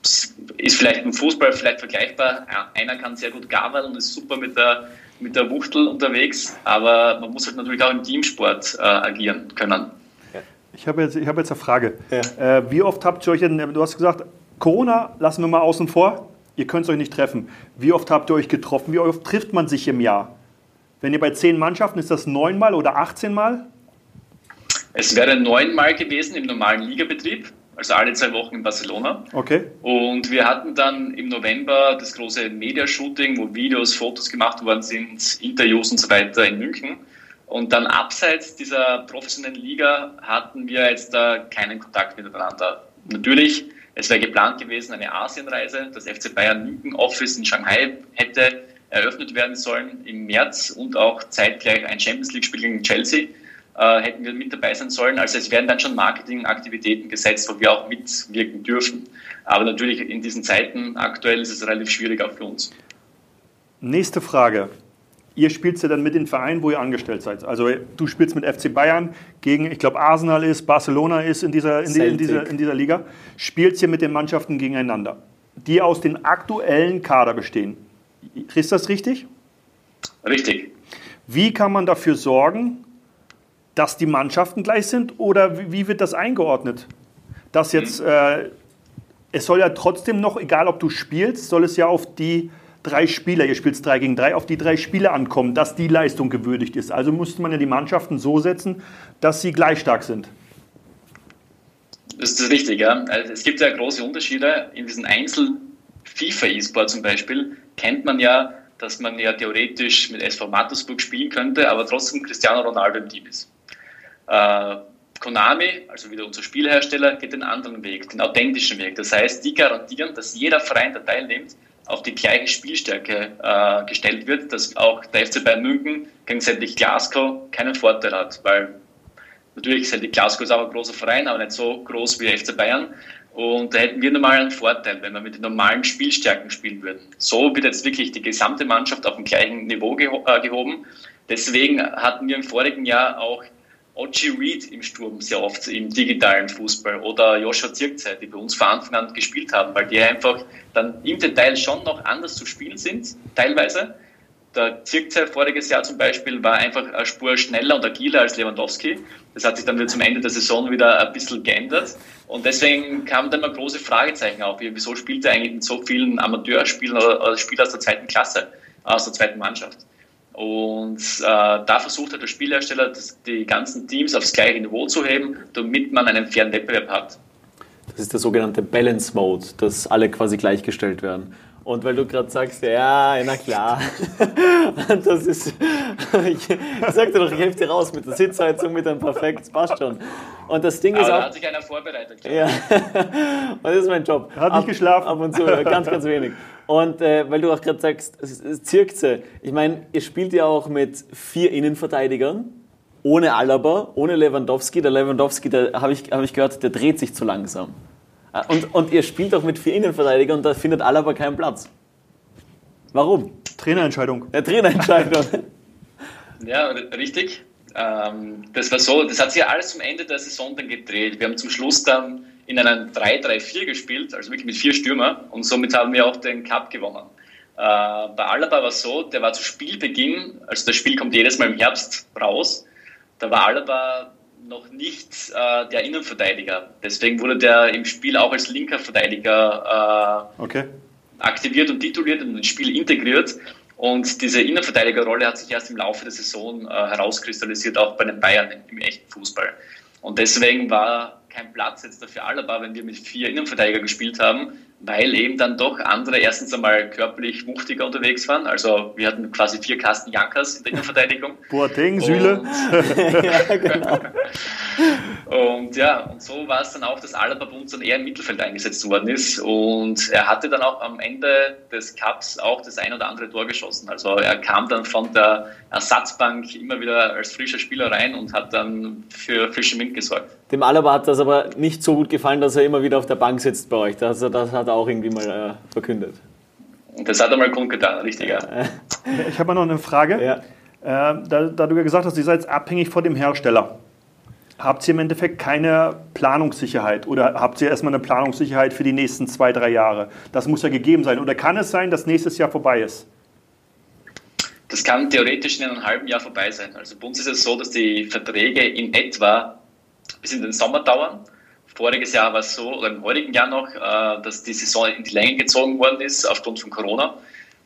ist vielleicht im Fußball vielleicht vergleichbar. Einer kann sehr gut gabeln und ist super mit der, mit der Wuchtel unterwegs, aber man muss halt natürlich auch im Teamsport äh, agieren können. Ich habe jetzt, hab jetzt eine Frage. Ja. Äh, wie oft habt ihr euch, du hast gesagt, Corona lassen wir mal außen vor. Ihr könnt es euch nicht treffen. Wie oft habt ihr euch getroffen? Wie oft trifft man sich im Jahr? Wenn ihr bei zehn Mannschaften, ist das neunmal oder 18 Mal? Es wäre neunmal gewesen im normalen Ligabetrieb, also alle zwei Wochen in Barcelona. Okay. Und wir hatten dann im November das große Media-Shooting, wo Videos, Fotos gemacht worden sind, Interviews und so weiter in München. Und dann abseits dieser professionellen Liga hatten wir jetzt da keinen Kontakt miteinander. Natürlich es wäre geplant gewesen, eine Asienreise. Das FC Bayern München Office in Shanghai hätte eröffnet werden sollen im März und auch zeitgleich ein Champions League-Spiel gegen Chelsea äh, hätten wir mit dabei sein sollen. Also es werden dann schon Marketingaktivitäten gesetzt, wo wir auch mitwirken dürfen. Aber natürlich in diesen Zeiten aktuell ist es relativ schwierig auch für uns. Nächste Frage ihr spielt ja dann mit den Vereinen, wo ihr angestellt seid. Also du spielst mit FC Bayern gegen, ich glaube, Arsenal ist, Barcelona ist in dieser, in, die, in, dieser, in dieser Liga. Spielst ihr mit den Mannschaften gegeneinander, die aus dem aktuellen Kader bestehen. Ist das richtig? Richtig. Wie kann man dafür sorgen, dass die Mannschaften gleich sind oder wie wird das eingeordnet? Dass jetzt, mhm. äh, es soll ja trotzdem noch, egal ob du spielst, soll es ja auf die drei Spieler, ihr spielt 3 gegen 3, auf die drei Spieler ankommen, dass die Leistung gewürdigt ist. Also musste man ja die Mannschaften so setzen, dass sie gleich stark sind. Das ist richtig, ja. Also es gibt ja große Unterschiede. In diesen Einzel-FIFA-E-Sport zum Beispiel kennt man ja, dass man ja theoretisch mit SV Mattersburg spielen könnte, aber trotzdem Cristiano Ronaldo im Team ist. Äh, Konami, also wieder unser Spielhersteller, geht den anderen Weg, den authentischen Weg. Das heißt, die garantieren, dass jeder Verein, der teilnimmt, auf die gleiche Spielstärke äh, gestellt wird, dass auch der FC Bayern München gegen Celtic Glasgow keinen Vorteil hat, weil natürlich Celtic Glasgow ist auch ein großer Verein, aber nicht so groß wie der FC Bayern. Und da hätten wir normal einen Vorteil, wenn wir mit den normalen Spielstärken spielen würden. So wird jetzt wirklich die gesamte Mannschaft auf dem gleichen Niveau geho äh, gehoben. Deswegen hatten wir im vorigen Jahr auch Ochi Reed im Sturm sehr oft im digitalen Fußball oder Joshua Zirkzeit, die bei uns von Anfang an gespielt haben, weil die einfach dann im Detail schon noch anders zu spielen sind, teilweise, der Zirkzeit voriges Jahr zum Beispiel war einfach eine Spur schneller und agiler als Lewandowski. Das hat sich dann wieder zum Ende der Saison wieder ein bisschen geändert. Und deswegen kamen dann mal große Fragezeichen auf. Wieso spielt er eigentlich mit so vielen Amateurspielern oder, oder Spielern aus der zweiten Klasse, aus der zweiten Mannschaft? Und äh, da versucht hat der Spielhersteller, das, die ganzen Teams aufs gleiche Niveau zu heben, damit man einen fairen Wettbewerb hat. Das ist der sogenannte Balance Mode, dass alle quasi gleichgestellt werden. Und weil du gerade sagst, ja, na klar, das ist, ich, sag dir doch, ich helfe dir raus mit der Sitzheizung, mit einem Perfekt, passt schon. Und das Ding Aber ist auch. da hat sich einer vorbereitet. Ja, und das ist mein Job. Hat nicht geschlafen. Ab und zu, ganz, ganz wenig. Und äh, weil du auch gerade sagst, Zirkze, ich meine, ihr spielt ja auch mit vier Innenverteidigern, ohne Alaba, ohne Lewandowski. Der Lewandowski, der habe ich, hab ich gehört, der dreht sich zu langsam. Ah, Und, und ihr spielt auch mit vier Innenverteidigern und da findet Alaba keinen Platz. Warum? Trainerentscheidung. Der Trainerentscheidung. Ja, richtig. Ähm, das war so, das hat sich ja alles zum Ende der Saison dann gedreht. Wir haben zum Schluss dann in einem 3-3-4 gespielt, also wirklich mit vier Stürmer und somit haben wir auch den Cup gewonnen. Äh, bei Alaba war es so, der war zu Spielbeginn, also das Spiel kommt jedes Mal im Herbst raus, da war Alaba noch nicht äh, der Innenverteidiger. Deswegen wurde der im Spiel auch als linker Verteidiger äh, Okay. aktiviert und tituliert und ins Spiel integriert. Und diese Innenverteidigerrolle hat sich erst im Laufe der Saison äh, herauskristallisiert, auch bei den Bayern im, im echten Fußball. Und deswegen war kein Platz jetzt dafür Alaba, wenn wir mit vier Innenverteidiger gespielt haben, weil eben dann doch andere erstens einmal körperlich wuchtiger unterwegs waren. Also wir hatten quasi vier Kasten Jankers in der Innenverteidigung. Boateng, Süle. Und- ja, genau. und ja, und so war es dann auch, dass Alaba bei uns dann eher im Mittelfeld eingesetzt worden ist. Und er hatte dann auch am Ende des Cups auch das ein oder andere Tor geschossen. Also er kam dann von der Ersatzbank immer wieder als frischer Spieler rein und hat dann für frischen Wind gesorgt. Dem Alaba hat das aber nicht so gut gefallen, dass er immer wieder auf der Bank sitzt bei euch. Das, das hat er auch irgendwie mal äh, verkündet. Und das hat er mal kundgetan, richtig, ja. Ich habe noch eine Frage. Ja. Äh, da, da du ja gesagt hast, ihr seid abhängig von dem Hersteller. Habt ihr im Endeffekt keine Planungssicherheit oder habt ihr erstmal eine Planungssicherheit für die nächsten zwei, drei Jahre? Das muss ja gegeben sein. Oder kann es sein, dass nächstes Jahr vorbei ist? Das kann theoretisch in einem halben Jahr vorbei sein. Also bei uns ist es so, dass die Verträge in etwa bis in den Sommer dauern. Voriges Jahr war es so, oder im heutigen Jahr noch, äh, dass die Saison in die Länge gezogen worden ist aufgrund von Corona.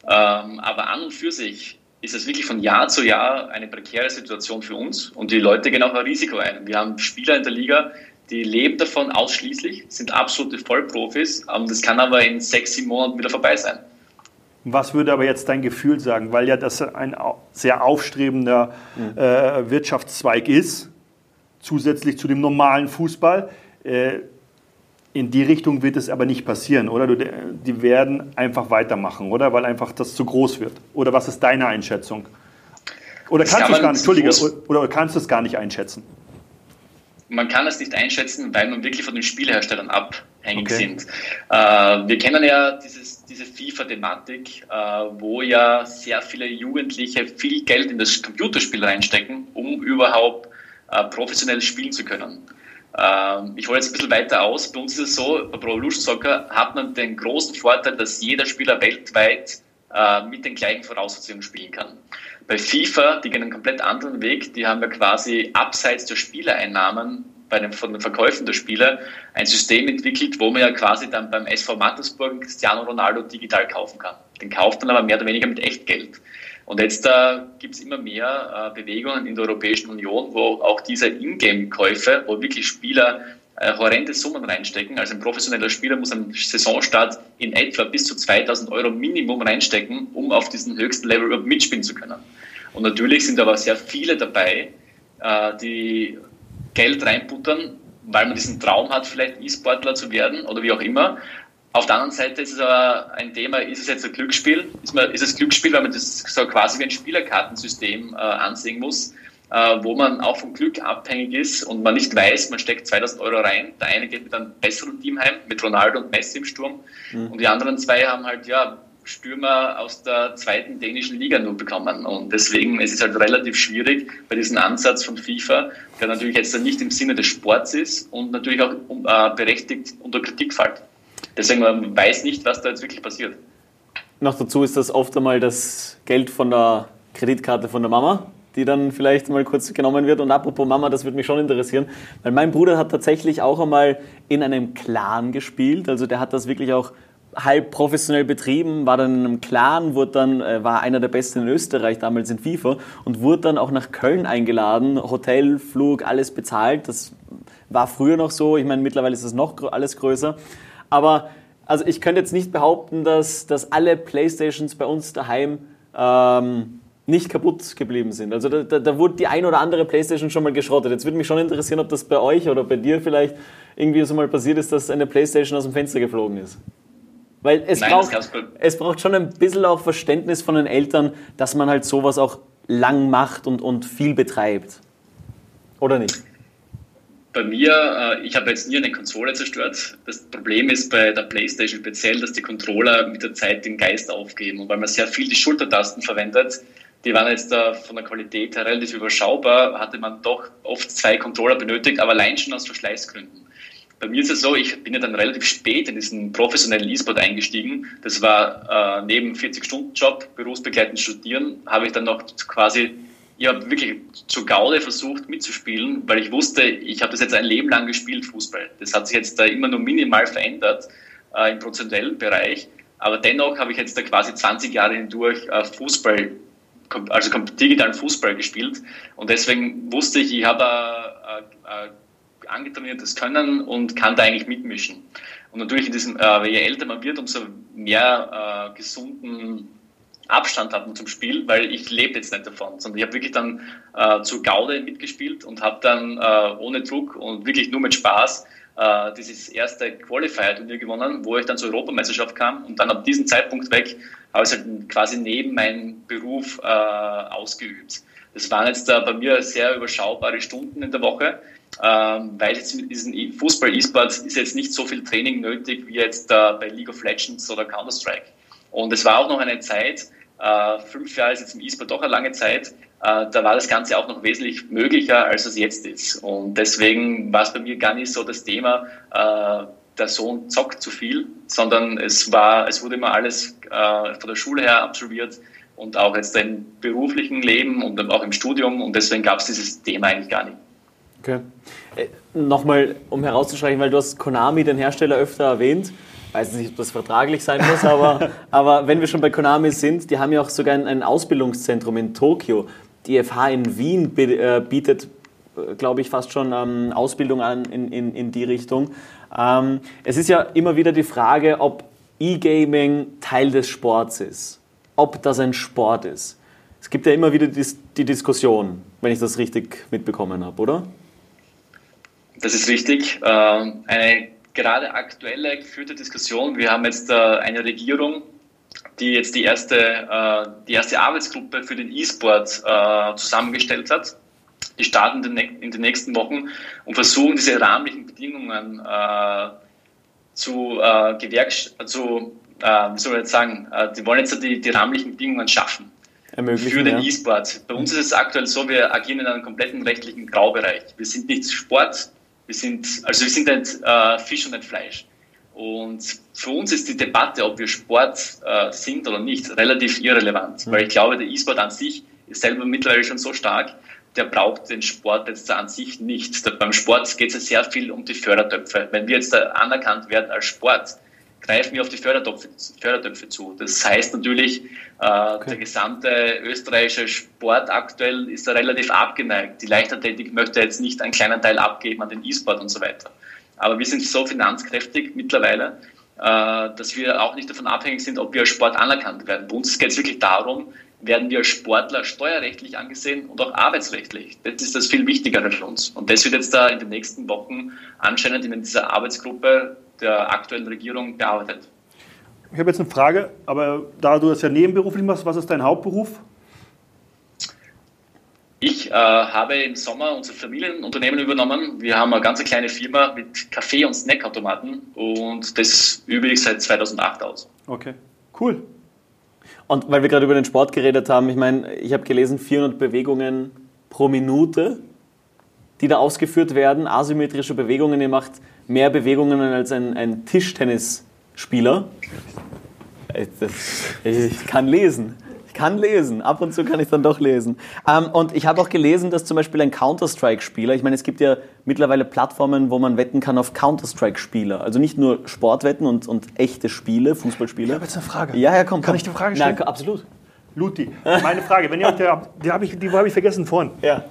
Ähm, aber an und für sich ist es wirklich von Jahr zu Jahr eine prekäre Situation für uns und die Leute gehen auch ein Risiko ein. Wir haben Spieler in der Liga, die leben davon ausschließlich, sind absolute Vollprofis, ähm, das kann aber in sechs, sieben Monaten wieder vorbei sein. Was würde aber jetzt dein Gefühl sagen? Weil ja das ein sehr aufstrebender äh, Wirtschaftszweig ist, zusätzlich zu dem normalen Fußball. Äh, in die Richtung wird es aber nicht passieren, oder? Du, die werden einfach weitermachen, oder? Weil einfach das zu groß wird. Oder was ist deine Einschätzung? Oder Das kannst kann du es gar nicht, Entschuldige, oder kannst du es gar nicht einschätzen? man kann es nicht einschätzen, weil man wirklich von den Spielherstellern abhängig Okay. sind. Äh, wir kennen ja dieses, diese FIFA-Thematik, äh, wo ja sehr viele Jugendliche viel Geld in das Computerspiel reinstecken, um überhaupt äh, professionell spielen zu können. Ähm, ich hole jetzt ein bisschen weiter aus. Bei uns ist es so, bei Pro Evolution Soccer hat man den großen Vorteil, dass jeder Spieler weltweit äh, mit den gleichen Voraussetzungen spielen kann. Bei FIFA, die gehen einen komplett anderen Weg, die haben ja quasi abseits der Spielereinnahmen bei den, von den Verkäufen der Spieler ein System entwickelt, wo man ja quasi dann beim SV Mattersburg Cristiano Ronaldo digital kaufen kann. Den kauft man aber mehr oder weniger mit Echtgeld. Und jetzt äh, gibt es immer mehr äh, Bewegungen in der Europäischen Union, wo auch diese Ingame-Käufe, wo wirklich Spieler äh, horrende Summen reinstecken. Also ein professioneller Spieler muss am Saisonstart in etwa bis zu 2000 Euro Minimum reinstecken, um auf diesen höchsten Level überhaupt mitspielen zu können. Und natürlich sind aber sehr viele dabei, äh, die Geld reinbuttern, weil man diesen Traum hat, vielleicht E-Sportler zu werden oder wie auch immer. Auf der anderen Seite ist es aber ein Thema, ist es jetzt ein Glücksspiel? Ist, man, ist es Glücksspiel, weil man das so quasi wie ein Spielerkartensystem äh, ansehen muss, äh, wo man auch vom Glück abhängig ist und man nicht weiß, man steckt 2000 Euro rein, der eine geht mit einem besseren Team heim, mit Ronaldo und Messi im Sturm und die anderen zwei haben halt, ja, Stürmer aus der zweiten dänischen Liga nur bekommen. Und deswegen ist es halt relativ schwierig bei diesem Ansatz von FIFA, der natürlich jetzt dann nicht im Sinne des Sports ist und natürlich auch äh, berechtigt unter Kritik fällt. Deswegen man weiß nicht, was da jetzt wirklich passiert. Noch dazu ist das oft einmal das Geld von der Kreditkarte von der Mama, die dann vielleicht mal kurz genommen wird. Und apropos Mama, das würde mich schon interessieren, weil mein Bruder hat tatsächlich auch einmal in einem Clan gespielt. Also der hat das wirklich auch halb professionell betrieben, war dann in einem Clan, wurde dann, äh, war einer der Besten in Österreich damals in FIFA und wurde dann auch nach Köln eingeladen, Hotel, Flug, alles bezahlt. Das war früher noch so, ich meine, mittlerweile ist das noch alles größer. Aber also ich könnte jetzt nicht behaupten, dass, dass alle Playstations bei uns daheim ähm, nicht kaputt geblieben sind. Also da, da, da, wurde die ein oder andere Playstation schon mal geschrottet. Jetzt würde mich schon interessieren, ob das bei euch oder bei dir vielleicht irgendwie so mal passiert ist, dass eine Playstation aus dem Fenster geflogen ist. Weil es, Nein, braucht, es braucht schon ein bisschen auch Verständnis von den Eltern, dass man halt sowas auch lang macht und, und viel betreibt. Oder nicht? Bei mir, äh, ich habe jetzt nie eine Konsole zerstört. Das Problem ist bei der PlayStation speziell, dass die Controller mit der Zeit den Geist aufgeben. Und weil man sehr viel die Schultertasten verwendet, die waren jetzt da von der Qualität her relativ überschaubar, hatte man doch oft zwei Controller benötigt, aber allein schon aus Verschleißgründen. Bei mir ist es so, ich bin ja dann relativ spät in diesen professionellen E-Sport eingestiegen. Das war äh, neben 40-Stunden-Job, berufsbegleitend studieren, habe ich dann noch quasi ja, wirklich zur Gaude versucht mitzuspielen, weil ich wusste, ich habe das jetzt ein Leben lang gespielt, Fußball. Das hat sich jetzt da immer nur minimal verändert äh, im prozentuellen Bereich. Aber dennoch habe ich jetzt da quasi 20 Jahre hindurch äh, Fußball, also digitalen Fußball gespielt. Und deswegen wusste ich, ich habe äh, äh, angetrainiertes Können und kann da eigentlich mitmischen. Und natürlich in diesem, äh, je älter man wird, umso mehr äh, gesunden Abstand hat man zum Spiel, weil ich lebe jetzt nicht davon, sondern ich habe wirklich dann äh, zu Gaude mitgespielt und habe dann äh, ohne Druck und wirklich nur mit Spaß äh, dieses erste Qualifier-Turnier gewonnen, wo ich dann zur Europameisterschaft kam und dann ab diesem Zeitpunkt weg habe ich es halt quasi neben meinem Beruf äh, ausgeübt. Das waren jetzt bei mir sehr überschaubare Stunden in der Woche, ähm, weil jetzt mit diesem e-, Fußball-E-Sport ist jetzt nicht so viel Training nötig wie jetzt äh, bei League of Legends oder Counter-Strike. Und es war auch noch eine Zeit, äh, fünf Jahre ist jetzt im E-Sport doch eine lange Zeit, äh, da war das Ganze auch noch wesentlich möglicher, als es jetzt ist. Und deswegen war es bei mir gar nicht so das Thema, äh, der Sohn zockt zu viel, sondern es war, es wurde immer alles äh, von der Schule her absolviert und auch jetzt im beruflichen Leben und auch im Studium und deswegen gab es dieses Thema eigentlich gar nicht. Okay. Äh, Nochmal, um herauszustreichen, weil du hast Konami, den Hersteller, öfter erwähnt. Ich weiß nicht, ob das vertraglich sein muss, aber, aber wenn wir schon bei Konami sind, die haben ja auch sogar ein, ein Ausbildungszentrum in Tokio. Die FH in Wien äh, bietet, äh, glaube ich, fast schon ähm, Ausbildung an in, in, in die Richtung. Ähm, es ist ja immer wieder die Frage, ob E-Gaming Teil des Sports ist. Ob das ein Sport ist. Es gibt ja immer wieder die, die Diskussion, wenn ich das richtig mitbekommen habe, oder? Das ist richtig. Ähm, eine gerade aktuelle geführte Diskussion. Wir haben jetzt äh, eine Regierung, die jetzt die erste, äh, die erste Arbeitsgruppe für den E-Sport äh, zusammengestellt hat. Die starten in den nächsten Wochen und versuchen diese rahmlichen Bedingungen zu äh, Gewerks zu, äh, wie soll ich jetzt sagen, die wollen jetzt die, die rahmlichen Bedingungen schaffen für den ja. E-Sport. Bei uns ist es aktuell so, wir agieren in einem kompletten rechtlichen Graubereich. Wir sind nicht Sport, wir sind, also wir sind nicht äh, Fisch und nicht Fleisch. Und für uns ist die Debatte, ob wir Sport äh, sind oder nicht, relativ irrelevant, mhm. weil ich glaube, der E-Sport an sich ist selber mittlerweile schon so stark, der braucht den Sport jetzt an sich nicht. Da, beim Sport geht es ja sehr viel um die Fördertöpfe. Wenn wir jetzt da anerkannt werden als Sport, greifen wir auf die Fördertöpfe, Fördertöpfe zu. Das heißt natürlich, äh, okay. der gesamte österreichische Sport aktuell ist da relativ abgeneigt. Die Leichtathletik möchte jetzt nicht einen kleinen Teil abgeben an den E-Sport und so weiter. Aber wir sind so finanzkräftig mittlerweile, äh, dass wir auch nicht davon abhängig sind, ob wir als Sport anerkannt werden. Bei uns geht es wirklich darum, werden wir als Sportler steuerrechtlich angesehen und auch arbeitsrechtlich. Das ist das viel Wichtigere für uns. Und das wird jetzt da in den nächsten Wochen anscheinend in dieser Arbeitsgruppe der aktuellen Regierung bearbeitet. Ich habe jetzt eine Frage, aber da du das ja nebenberuflich machst, was ist dein Hauptberuf? Ich äh, habe im Sommer unser Familienunternehmen übernommen. Wir haben eine ganz kleine Firma mit Kaffee- und Snackautomaten und das übe ich seit 2008 aus. Okay, cool. Und weil wir gerade über den Sport geredet haben, ich meine, ich habe gelesen, 400 Bewegungen pro Minute, die da ausgeführt werden, asymmetrische Bewegungen. Ihr macht mehr Bewegungen als ein, ein Tischtennisspieler. Das, ich kann lesen. Ich kann lesen. Ab und zu kann ich dann doch lesen. Ähm, und ich habe auch gelesen, dass zum Beispiel ein Counter-Strike-Spieler, ich meine, es gibt ja mittlerweile Plattformen, wo man wetten kann auf Counter-Strike-Spieler. Also nicht nur Sportwetten und, und echte Spiele, Fußballspiele. Ich habe jetzt eine Frage. Ja, ja, komm. Kann komm. ich die Frage stellen? Nein, absolut. Luti, meine Frage, wenn ihr, der, die habe ich, die habe ich vergessen vorhin. Ja.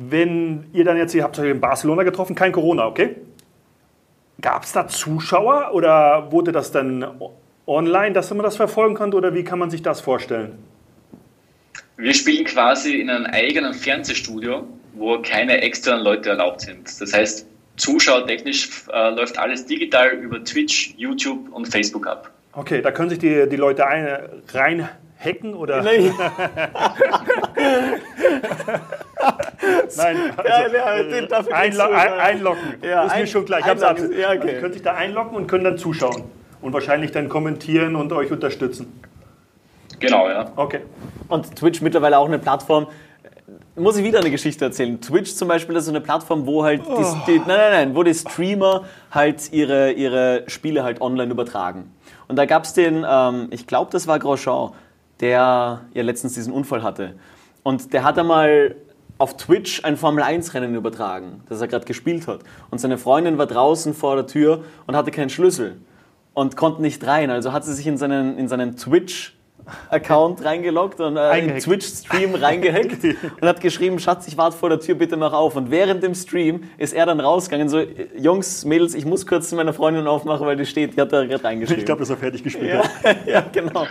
Wenn ihr dann jetzt, ihr habt euch in Barcelona getroffen, kein Corona, okay? Gab es da Zuschauer oder wurde das dann online, dass man das verfolgen konnte oder wie kann man sich das vorstellen? Wir spielen quasi in einem eigenen Fernsehstudio, wo keine externen Leute erlaubt sind. Das heißt, zuschauertechnisch äh, läuft alles digital über Twitch, YouTube und Facebook ab. Okay, da können sich die, die Leute ein, reinhacken oder? Nein. Nein, also, Ja, ja, den darf ich einlo zuhören. ein, einloggen. Ja, ist mir ein- schon klar. Ich ja, okay. also, die können sich da einloggen und können dann zuschauen und wahrscheinlich dann kommentieren und euch unterstützen. Genau, ja. Okay. Und Twitch mittlerweile auch eine Plattform. Muss ich wieder eine Geschichte erzählen. Twitch zum Beispiel ist so eine Plattform, wo halt die, die, nein, nein, nein, wo die Streamer halt ihre, ihre Spiele halt online übertragen. Und da gab es den, ähm, ich glaube, das war Grosjean, der ja letztens diesen Unfall hatte. Und der hat einmal auf Twitch ein Formel-1-Rennen übertragen, das er gerade gespielt hat. Und seine Freundin war draußen vor der Tür und hatte keinen Schlüssel und konnte nicht rein. Also hat sie sich in seinen, in seinen Twitch Account reingeloggt und äh, in. Twitch-Stream reingehackt und hat geschrieben, Schatz, ich warte vor der Tür, bitte mach auf. Und während dem Stream ist er dann rausgegangen, so, äh, Jungs, Mädels, ich muss kurz zu meiner Freundin aufmachen, weil die steht, die hat da gerade reingeschrieben. Ich glaube, dass er fertig gespielt ja, hat. ja, genau.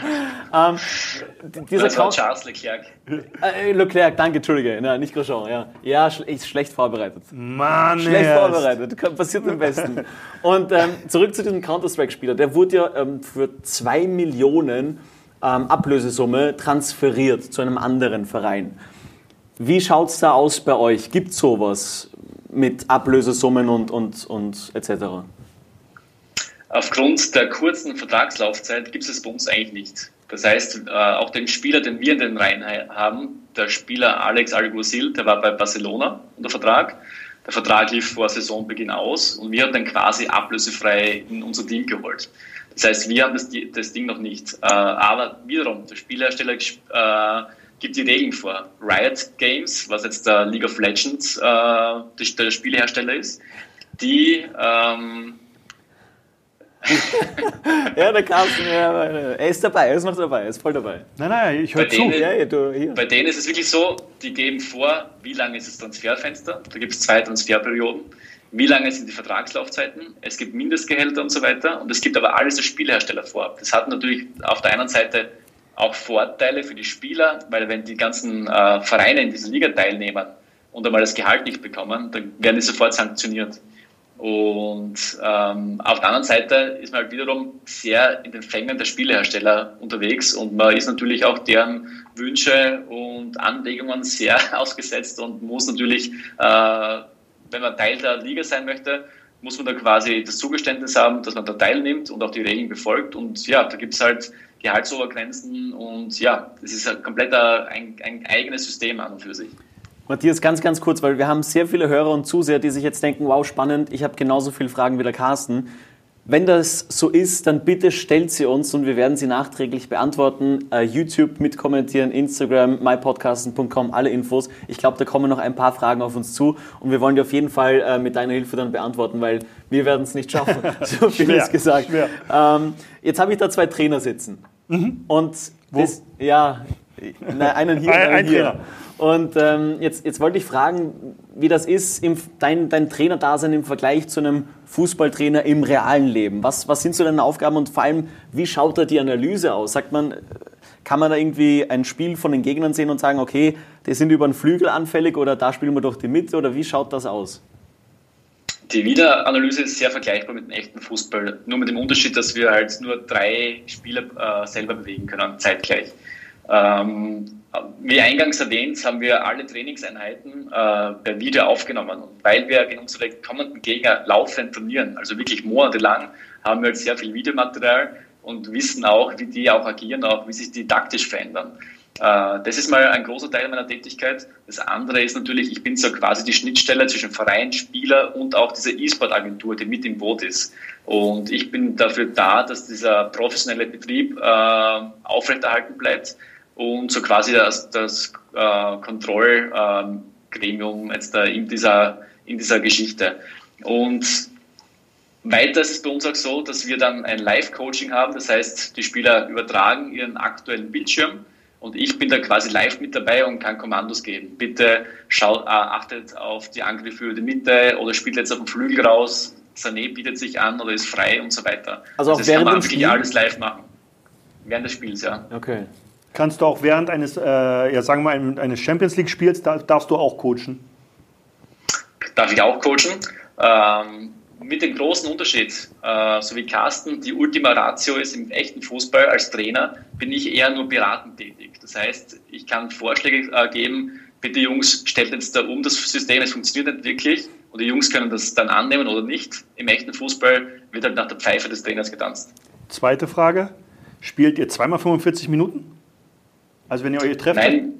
Ähm, dieser Das war Charles Leclerc. äh, Leclerc, danke, Entschuldige, ja, nicht Grosjean, ja. Ja, schl ist schlecht vorbereitet. Mann, Schlecht Ernst. vorbereitet, passiert am besten. Und ähm, zurück zu diesem Counter-Strike-Spieler. Der wurde ja ähm, für zwei Millionen ähm, Ablösesumme transferiert zu einem anderen Verein. Wie schaut es da aus bei euch? Gibt es sowas mit Ablösesummen und, und, und etc.? Aufgrund der kurzen Vertragslaufzeit gibt es bei uns eigentlich nicht. Das heißt, äh, auch den Spieler, den wir in den Reihen ha- haben, der Spieler Alex Alguacil, der war bei Barcelona unter Vertrag. Der Vertrag lief vor Saisonbeginn aus und wir haben dann quasi ablösefrei in unser Team geholt. Das heißt, wir haben das, das Ding noch nicht. Äh, aber wiederum, der Spielhersteller äh, gibt die Regeln vor. Riot Games, was jetzt der League of Legends äh, der, der Spielehersteller ist, die ähm, Ja, der Carsten, ja, er ist dabei, er ist noch dabei, er ist voll dabei. Nein, nein, ich höre zu. denen- Ja, ja, du, hier. Bei denen ist es wirklich so, die geben vor, wie lange ist das Transferfenster. Da gibt es zwei Transferperioden. Wie lange sind die Vertragslaufzeiten? Es gibt Mindestgehälter und so weiter. Und es gibt aber alles der Spielhersteller vor. Das hat natürlich auf der einen Seite auch Vorteile für die Spieler, weil wenn die ganzen äh, Vereine in dieser Liga teilnehmen und einmal das Gehalt nicht bekommen, dann werden die sofort sanktioniert. Und ähm, auf der anderen Seite ist man halt wiederum sehr in den Fängen der Spielehersteller unterwegs und man ist natürlich auch deren Wünsche und Anregungen sehr ausgesetzt und muss natürlich, äh, wenn man Teil der Liga sein möchte, muss man da quasi das Zugeständnis haben, dass man da teilnimmt und auch die Regeln befolgt. Und ja, da gibt es halt Gehaltsobergrenzen und ja, das ist ein kompletter ein, ein eigenes System an und für sich. Matthias, ganz, ganz kurz, weil wir haben sehr viele Hörer und Zuseher, die sich jetzt denken, wow, spannend, ich habe genauso viele Fragen wie der Carsten. Wenn das so ist, dann bitte stellt sie uns und wir werden sie nachträglich beantworten. Äh, YouTube mitkommentieren, Instagram, mypodcasten.com, alle Infos. Ich glaube, da kommen noch ein paar Fragen auf uns zu und wir wollen die auf jeden Fall äh, mit deiner Hilfe dann beantworten, weil wir werden es nicht schaffen. So viel ist gesagt. Ähm, jetzt habe ich da zwei Trainer sitzen. Und das, ja, nein, einen hier, Ein- einen ein hier. Trainer. Und ähm, jetzt, jetzt wollte ich fragen, wie das ist, im, dein, dein Trainerdasein im Vergleich zu einem Fußballtrainer im realen Leben. Was, was sind so deine Aufgaben und vor allem, wie schaut da die Analyse aus? Sagt man, kann man da irgendwie ein Spiel von den Gegnern sehen und sagen, okay, die sind über den Flügel anfällig oder da spielen wir durch die Mitte oder wie schaut das aus? Die Wiederanalyse ist sehr vergleichbar mit dem echten Fußball, nur mit dem Unterschied, dass wir halt nur drei Spieler äh, selber bewegen können, zeitgleich. Ähm, wie eingangs erwähnt, haben wir alle Trainingseinheiten äh, per Video aufgenommen. Und weil wir gegen unsere kommenden Gegner laufend trainieren, also wirklich monatelang, haben wir halt sehr viel Videomaterial und wissen auch, wie die auch agieren, auch wie sich die taktisch verändern. Äh, das ist mal ein großer Teil meiner Tätigkeit. Das andere ist natürlich, ich bin so quasi die Schnittstelle zwischen Verein, Spieler und auch dieser E-Sport-Agentur, die mit im Boot ist. Und ich bin dafür da, dass dieser professionelle Betrieb äh, aufrechterhalten bleibt und so quasi das, das äh, Kontrollgremium jetzt da in dieser, in dieser Geschichte. Und weiter ist es bei uns auch so, dass wir dann ein Live-Coaching haben. Das heißt, die Spieler übertragen ihren aktuellen Bildschirm und ich bin da quasi live mit dabei und kann Kommandos geben. Bitte schaut, äh, achtet auf die Angriffe über die Mitte oder spielt jetzt auf dem Flügel raus. Sané bietet sich an oder ist frei und so weiter. Also auch also während dem Spiel? alles live machen. Während des Spiels, ja. Okay. Kannst du auch während eines, äh, ja, sagen wir mal, eines Champions League Spiels, da, darfst du auch coachen? Darf ich auch coachen? Ähm, mit dem großen Unterschied, äh, so wie Carsten die Ultima Ratio ist im echten Fußball als Trainer, bin ich eher nur beratend tätig. Das heißt, ich kann Vorschläge äh, geben, bitte Jungs, stellt jetzt da um das System, es funktioniert nicht wirklich und die Jungs können das dann annehmen oder nicht. Im echten Fußball wird halt nach der Pfeife des Trainers getanzt. Zweite Frage, spielt ihr zweimal 45 Minuten? Also wenn ihr euch trefft? Nein,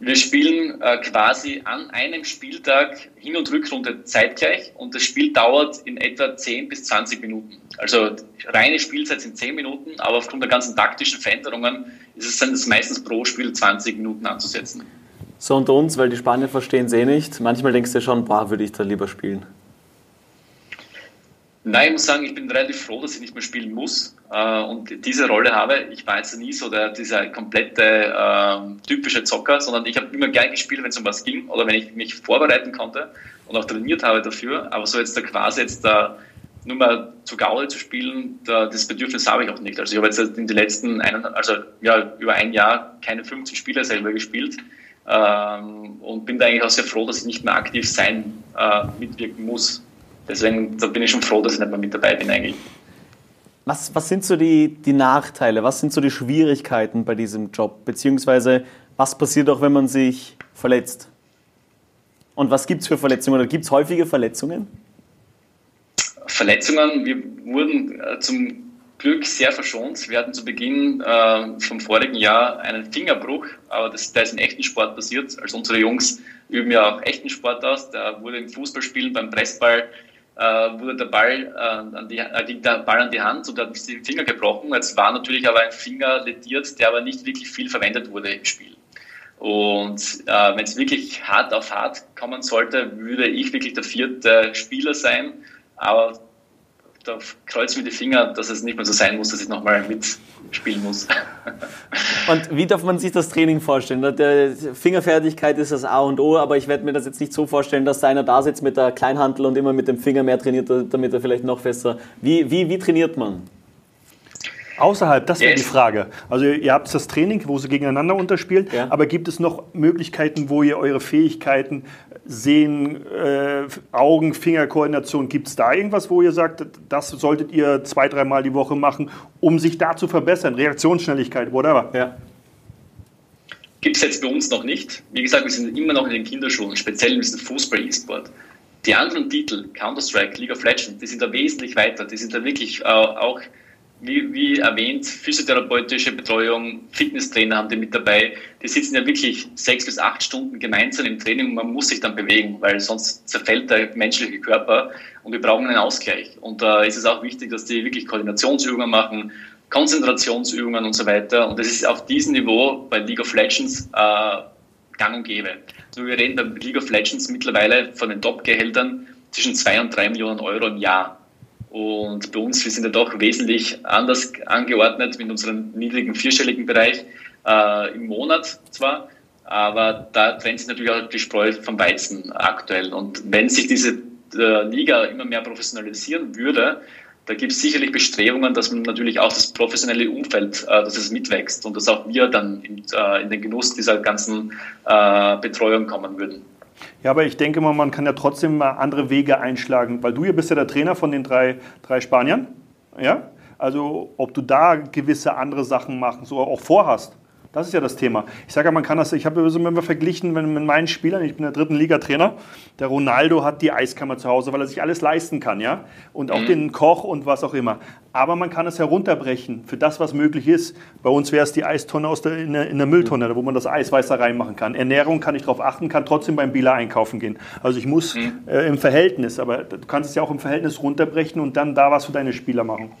wir spielen äh, quasi an einem Spieltag Hin- und Rückrunde zeitgleich und das Spiel dauert in etwa 10 bis 20 Minuten. Also reine Spielzeit sind 10 Minuten, aber aufgrund der ganzen taktischen Veränderungen ist es, es meistens pro Spiel 20 Minuten anzusetzen. So unter uns, weil die Spanier verstehen es eh nicht. Manchmal denkst du schon, boah, würde ich da lieber spielen. Nein, ich muss sagen, ich bin relativ froh, dass ich nicht mehr spielen muss äh, und diese Rolle habe. Ich war jetzt nie so der, dieser komplette äh, typische Zocker, sondern ich habe immer gern gespielt, wenn es um was ging oder wenn ich mich vorbereiten konnte und auch trainiert habe dafür. Aber so jetzt da quasi jetzt da nur mal zu Gaule zu spielen, da, das Bedürfnis habe ich auch nicht. Also ich habe jetzt in den letzten einen, also ja, über ein Jahr keine 15 Spiele selber gespielt ähm, und bin da eigentlich auch sehr froh, dass ich nicht mehr aktiv sein, äh, mitwirken muss. Deswegen da bin ich schon froh, dass ich nicht mehr mit dabei bin eigentlich. Was, was sind so die, die Nachteile, was sind so die Schwierigkeiten bei diesem Job? Beziehungsweise was passiert auch, wenn man sich verletzt? Und was gibt es für Verletzungen? Oder gibt es häufige Verletzungen? Verletzungen, wir wurden äh, zum Glück sehr verschont. Wir hatten zu Beginn äh, vom vorigen Jahr einen Fingerbruch, aber das, der ist im echten Sport passiert. Also unsere Jungs üben ja auch echten Sport aus. Da wurde im Fußballspielen beim Pressball wurde der Ball, äh, an die, äh, ging der Ball an die Hand und hat den Finger gebrochen. Jetzt war natürlich aber ein Finger lediert, der aber nicht wirklich viel verwendet wurde im Spiel. Und äh, wenn es wirklich hart auf hart kommen sollte, würde ich wirklich der vierte Spieler sein. Aber da kreuzen mir die Finger, dass es nicht mehr so sein muss, dass ich nochmal mitspielen muss. Und wie darf man sich das Training vorstellen? Fingerfertigkeit ist das A und O, aber ich werde mir das jetzt nicht so vorstellen, dass da einer da sitzt mit der Kleinhantel und immer mit dem Finger mehr trainiert, damit er vielleicht noch fester. Wie, wie, wie trainiert man? Außerhalb, das wäre yes. die Frage. Also ihr habt das Training, wo sie gegeneinander unterspielen, ja. aber gibt es noch Möglichkeiten, wo ihr eure Fähigkeiten sehen, äh, Augen, Fingerkoordination, gibt es da irgendwas, wo ihr sagt, das solltet ihr zwei, dreimal die Woche machen, um sich da zu verbessern? Reaktionsschnelligkeit, whatever. Ja. Gibt es jetzt bei uns noch nicht. Wie gesagt, wir sind immer noch in den Kinderschuhen, speziell in diesem Fußball-E-Sport. Die anderen Titel, Counter-Strike, League of Legends, die sind da wesentlich weiter. Die sind da wirklich äh, auch wie, wie erwähnt, physiotherapeutische Betreuung, Fitnesstrainer haben die mit dabei. Die sitzen ja wirklich sechs bis acht Stunden gemeinsam im Training und man muss sich dann bewegen, weil sonst zerfällt der menschliche Körper und wir brauchen einen Ausgleich. Und da ist es auch wichtig, dass die wirklich Koordinationsübungen machen, Konzentrationsübungen und so weiter. Und das ist auf diesem Niveau bei League of Legends äh, gang und gäbe. Also wir reden bei League of Legends mittlerweile von den Top-Gehältern zwischen zwei und drei Millionen Euro im Jahr. Und bei uns, wir sind ja doch wesentlich anders angeordnet mit unserem niedrigen vierstelligen Bereich äh, im Monat zwar, aber da trennt sich natürlich auch die Spreu vom Weizen aktuell. Und wenn sich diese äh, Liga immer mehr professionalisieren würde, da gibt es sicherlich Bestrebungen, dass man natürlich auch das professionelle Umfeld, äh, dass es mitwächst und dass auch wir dann in, äh, in den Genuss dieser ganzen äh, Betreuung kommen würden. Ja, aber ich denke mal, man kann ja trotzdem mal andere Wege einschlagen, weil du hier bist ja der Trainer von den drei, drei Spaniern. Ja? Also ob du da gewisse andere Sachen machen, so auch vorhast. Das ist ja das Thema. Ich sage ja, man kann das, ich habe so immer verglichen wenn, mit meinen Spielern, ich bin der dritten Liga-Trainer, der Ronaldo hat die Eiskammer zu Hause, weil er sich alles leisten kann, ja, und auch mhm. den Koch und was auch immer. Aber man kann es herunterbrechen für das, was möglich ist. Bei uns wäre es die Eistonne aus der, in, der, in der Mülltonne, wo man das Eisweiß da reinmachen kann. Ernährung kann ich darauf achten, kann trotzdem beim Bieler einkaufen gehen. Also ich muss mhm. äh, im Verhältnis, aber du kannst es ja auch im Verhältnis runterbrechen und dann da was für deine Spieler machen.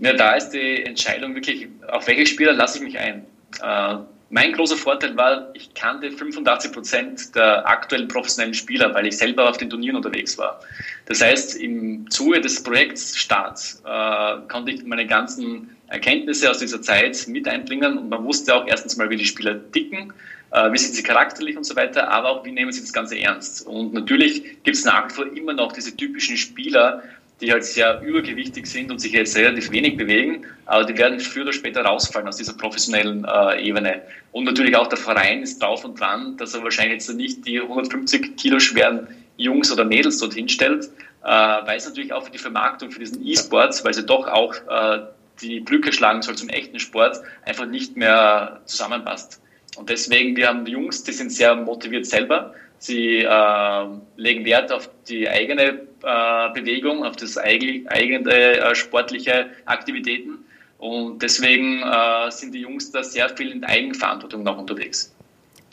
Ja, da ist die Entscheidung wirklich, auf welche Spieler lasse ich mich ein. Äh, mein großer Vorteil war, ich kannte 85 Prozent der aktuellen professionellen Spieler, weil ich selber auf den Turnieren unterwegs war. Das heißt, im Zuge des Projektstarts äh, konnte ich meine ganzen Erkenntnisse aus dieser Zeit mit einbringen und man wusste auch erstens mal, wie die Spieler ticken, äh, wie sind sie charakterlich und so weiter, aber auch, wie nehmen sie das Ganze ernst. Und natürlich gibt es nach wie vor immer noch diese typischen Spieler, die halt sehr übergewichtig sind und sich jetzt relativ wenig bewegen, aber die werden früher oder später rausfallen aus dieser professionellen äh, Ebene. Und natürlich auch der Verein ist drauf und dran, dass er wahrscheinlich jetzt nicht die 150 Kilo schweren Jungs oder Mädels dorthin stellt, äh, weil es natürlich auch für die Vermarktung für diesen E-Sport, weil sie doch auch äh, die Brücke schlagen soll zum echten Sport, einfach nicht mehr zusammenpasst. Und deswegen, wir haben Jungs, die sind sehr motiviert selber. Sie äh, legen Wert auf die eigene äh, Bewegung, auf das eigene äh, sportliche Aktivitäten. Und deswegen äh, sind die Jungs da sehr viel in Eigenverantwortung noch unterwegs.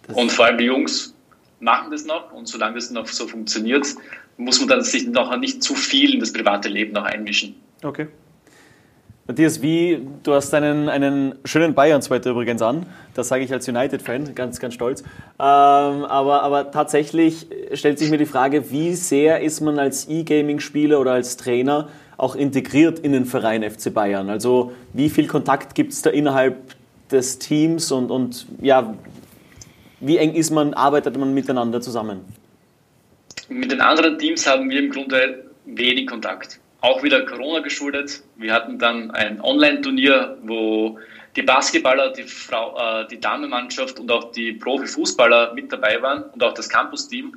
Das und vor allem die Jungs machen das noch und solange das noch so funktioniert, muss man dann sich noch nicht zu viel in das private Leben noch einmischen. Okay. Matthias, wie, du hast einen, einen schönen Bayern-Zweiter übrigens an. Das sage ich als United-Fan, ganz, ganz stolz. Ähm, aber, aber tatsächlich stellt sich mir die Frage, wie sehr ist man als E-Gaming-Spieler oder als Trainer auch integriert in den Verein FC Bayern? Also wie viel Kontakt gibt es da innerhalb des Teams und, und ja, wie eng ist man, arbeitet man miteinander zusammen? Mit den anderen Teams haben wir im Grunde wenig Kontakt auch wieder Corona geschuldet. Wir hatten dann ein Online-Turnier, wo die Basketballer, die, Frau, äh, die Damenmannschaft und auch die Profifußballer mit dabei waren und auch das Campus-Team.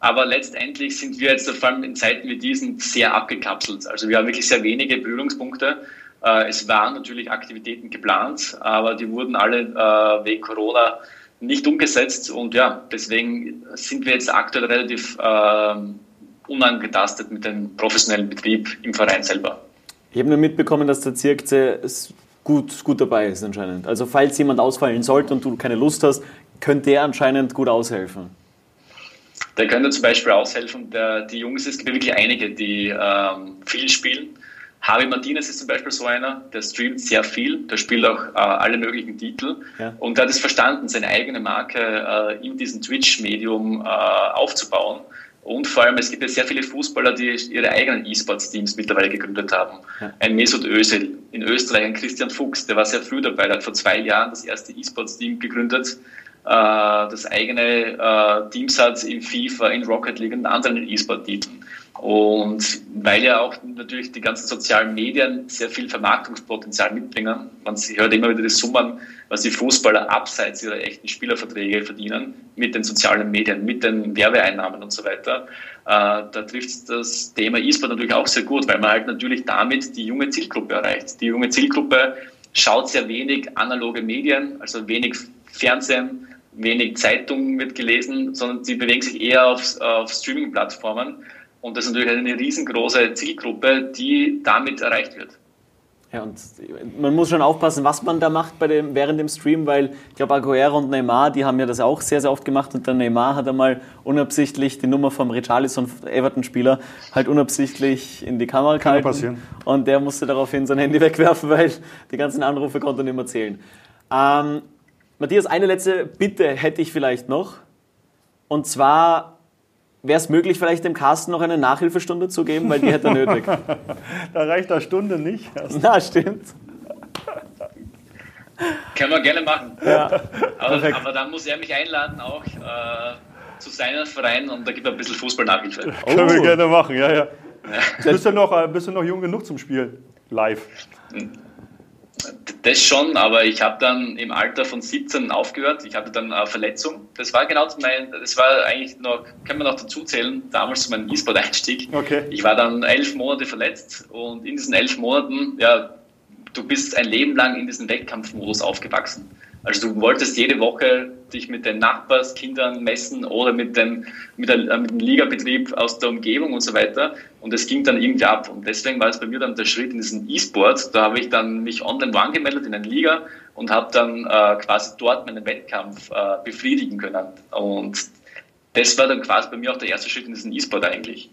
Aber letztendlich sind wir jetzt vor allem in Zeiten wie diesen sehr abgekapselt. Also wir haben wirklich sehr wenige Berührungspunkte. Äh, es waren natürlich Aktivitäten geplant, aber die wurden alle äh, wegen Corona nicht umgesetzt. Und ja, deswegen sind wir jetzt aktuell relativ ähm, unangetastet mit dem professionellen Betrieb im Verein selber. Ich habe nur mitbekommen, dass der Zirkze gut, gut dabei ist anscheinend. Also falls jemand ausfallen sollte und du keine Lust hast, könnte der anscheinend gut aushelfen. Der könnte zum Beispiel aushelfen. Der, die Jungs, es gibt wirklich einige, die ähm, viel spielen. Javi Martinez ist zum Beispiel so einer, der streamt sehr viel, der spielt auch äh, alle möglichen Titel ja. und der hat es verstanden, seine eigene Marke äh, in diesem Twitch-Medium äh, aufzubauen. Und vor allem, es gibt ja sehr viele Fußballer, die ihre eigenen E-Sports-Teams mittlerweile gegründet haben. Ja. Ein Mesut Özil, in Österreich ein Christian Fuchs, der war sehr früh dabei, der hat vor zwei Jahren das erste E-Sports-Team gegründet, das eigene äh, Teams hat in FIFA, in Rocket League und anderen E-Sport-Titeln. Und weil ja auch natürlich die ganzen sozialen Medien sehr viel Vermarktungspotenzial mitbringen, man hört immer wieder die Summen, was die Fußballer abseits ihrer echten Spielerverträge verdienen, mit den sozialen Medien, mit den Werbeeinnahmen und so weiter. Äh, da trifft das Thema E-Sport natürlich auch sehr gut, weil man halt natürlich damit die junge Zielgruppe erreicht. Die junge Zielgruppe schaut sehr wenig analoge Medien, also wenig Fernsehen, wenig Zeitungen wird gelesen, sondern sie bewegen sich eher auf, auf Streaming-Plattformen. Und das ist natürlich eine riesengroße Zielgruppe, die damit erreicht wird. Ja, und man muss schon aufpassen, was man da macht bei dem, während dem Stream, weil ich glaube, Aguero und Neymar, die haben ja das auch sehr, sehr oft gemacht und der Neymar hat einmal unabsichtlich die Nummer vom Richarlison, Everton-Spieler, halt unabsichtlich in die Kamera gehalten. passieren. Und der musste daraufhin sein Handy wegwerfen, weil die ganzen Anrufe konnte er nicht mehr zählen. Ähm, Matthias, eine letzte Bitte hätte ich vielleicht noch. Und zwar Wäre es möglich, vielleicht dem Carsten noch eine Nachhilfestunde zu geben, weil die hätte er nötig. da reicht eine Stunde nicht. Na, stimmt. Können wir gerne machen. Ja. Aber, aber, dann muss er mich einladen auch äh, zu seinem Verein und da gibt er ein bisschen Fußball-Nachhilfe. Oh. Können wir oh. gerne machen, ja, ja. ja. Bist, du noch, äh, bist du noch jung genug zum Spielen? Live. Das schon, aber ich habe dann im Alter von 17 aufgehört. Ich hatte dann eine Verletzung. Das war genau mein, das war eigentlich noch, kann man noch dazu zählen, damals mein E-Sport-Einstieg. Okay. Ich war dann elf Monate verletzt und in diesen elf Monaten, ja, du bist ein Leben lang in diesem Wettkampfmodus aufgewachsen. Also du wolltest jede Woche dich mit den Nachbarskindern messen oder mit dem, mit, der, äh, mit dem Ligabetrieb aus der Umgebung und so weiter. Und es ging dann irgendwie ab. Und deswegen war es bei mir dann der Schritt in diesen E-Sport. Da habe ich dann mich online angemeldet in eine Liga und habe dann äh, quasi dort meinen Wettkampf äh, befriedigen können. Und das war dann quasi bei mir auch der erste Schritt in diesen E-Sport eigentlich.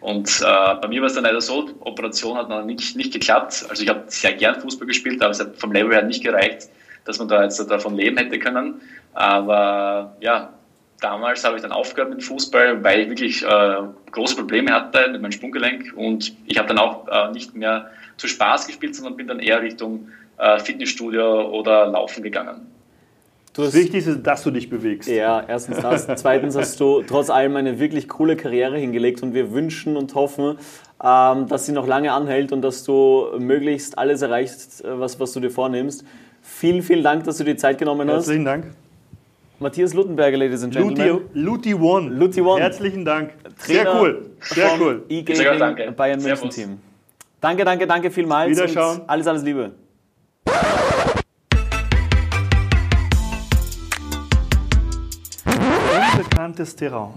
Und äh, bei mir war es dann leider so, Operation hat noch nicht, nicht geklappt. Also ich habe sehr gern Fußball gespielt, aber es hat vom Level her nicht gereicht, dass man da jetzt davon leben hätte können. Aber ja, damals habe ich dann aufgehört mit Fußball, weil ich wirklich äh, große Probleme hatte mit meinem Sprunggelenk und ich habe dann auch äh, nicht mehr zu Spaß gespielt, sondern bin dann eher Richtung äh, Fitnessstudio oder Laufen gegangen. das Wichtigste ist, dass du dich bewegst. Ja, erstens das. Zweitens hast du trotz allem eine wirklich coole Karriere hingelegt und wir wünschen und hoffen, ähm, dass sie noch lange anhält und dass du möglichst alles erreichst, äh, was, was du dir vornimmst. Vielen, vielen Dank, dass du dir Zeit genommen hast. Herzlichen Dank. Matthias Luttenberger, Ladies and Gentlemen. Luti, Luti One. Luti One. Herzlichen Dank. Sehr Trainer cool. Sehr cool. Sehr E-Gaming danke. Bayern München. Team. Danke, danke, danke vielmals. Wiederschauen. Alles, alles Liebe. Unbekanntes Terrain.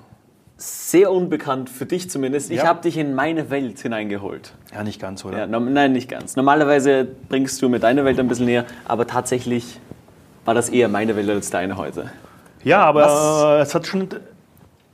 Sehr unbekannt für dich zumindest. Ich Ja. habe dich in meine Welt hineingeholt. Ja, nicht ganz, oder? Ja, no, nein, nicht ganz. Normalerweise bringst du mir deine Welt ein bisschen näher, aber tatsächlich war das eher meine Welt als deine heute. Ja, aber Was? es hat schon.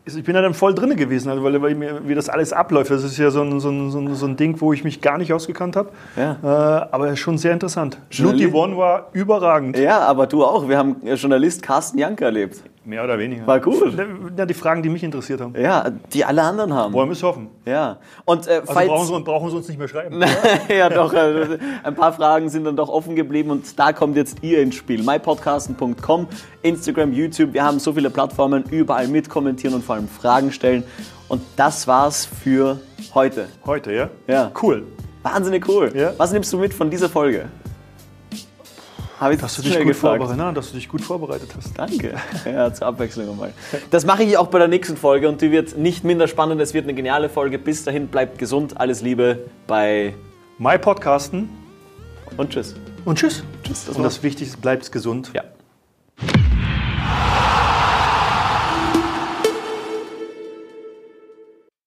Ich bin ja dann voll drin gewesen, also weil, weil mir, wie das alles abläuft. Das ist ja so ein, so, ein, so, ein, so ein Ding, wo ich mich gar nicht ausgekannt habe. Ja. Äh, aber schon sehr interessant. Journalist- Luti One war überragend. Ja, aber du auch. Wir haben Journalist Carsten Janker erlebt. Mehr oder weniger. War cool. Ja, die Fragen, die mich interessiert haben. Ja, die alle anderen haben. Wollen wir es hoffen. Ja. Und äh, Also falls, brauchen sie, brauchen sie uns nicht mehr schreiben. ja, doch. Äh, ein paar Fragen sind dann doch offen geblieben und da kommt jetzt ihr ins Spiel. mypodcasten.com, Instagram, YouTube. Wir haben so viele Plattformen, überall mitkommentieren und vor allem Fragen stellen. Und das war's für heute. Heute, ja? Ja. Cool. Wahnsinnig cool. Ja. Was nimmst du mit von dieser Folge? Habe ich Dass du, dich gut gefragt. vorbereitet, na, dass du dich gut vorbereitet hast. Danke. Ja, zur Abwechslung einmal. Das mache ich auch bei der nächsten Folge und die wird nicht minder spannend. Es wird eine geniale Folge. Bis dahin, bleibt gesund. Alles Liebe bei My Podcasten und tschüss. und tschüss. Tschüss. Das Und das Wichtigste, bleibt gesund. Ja.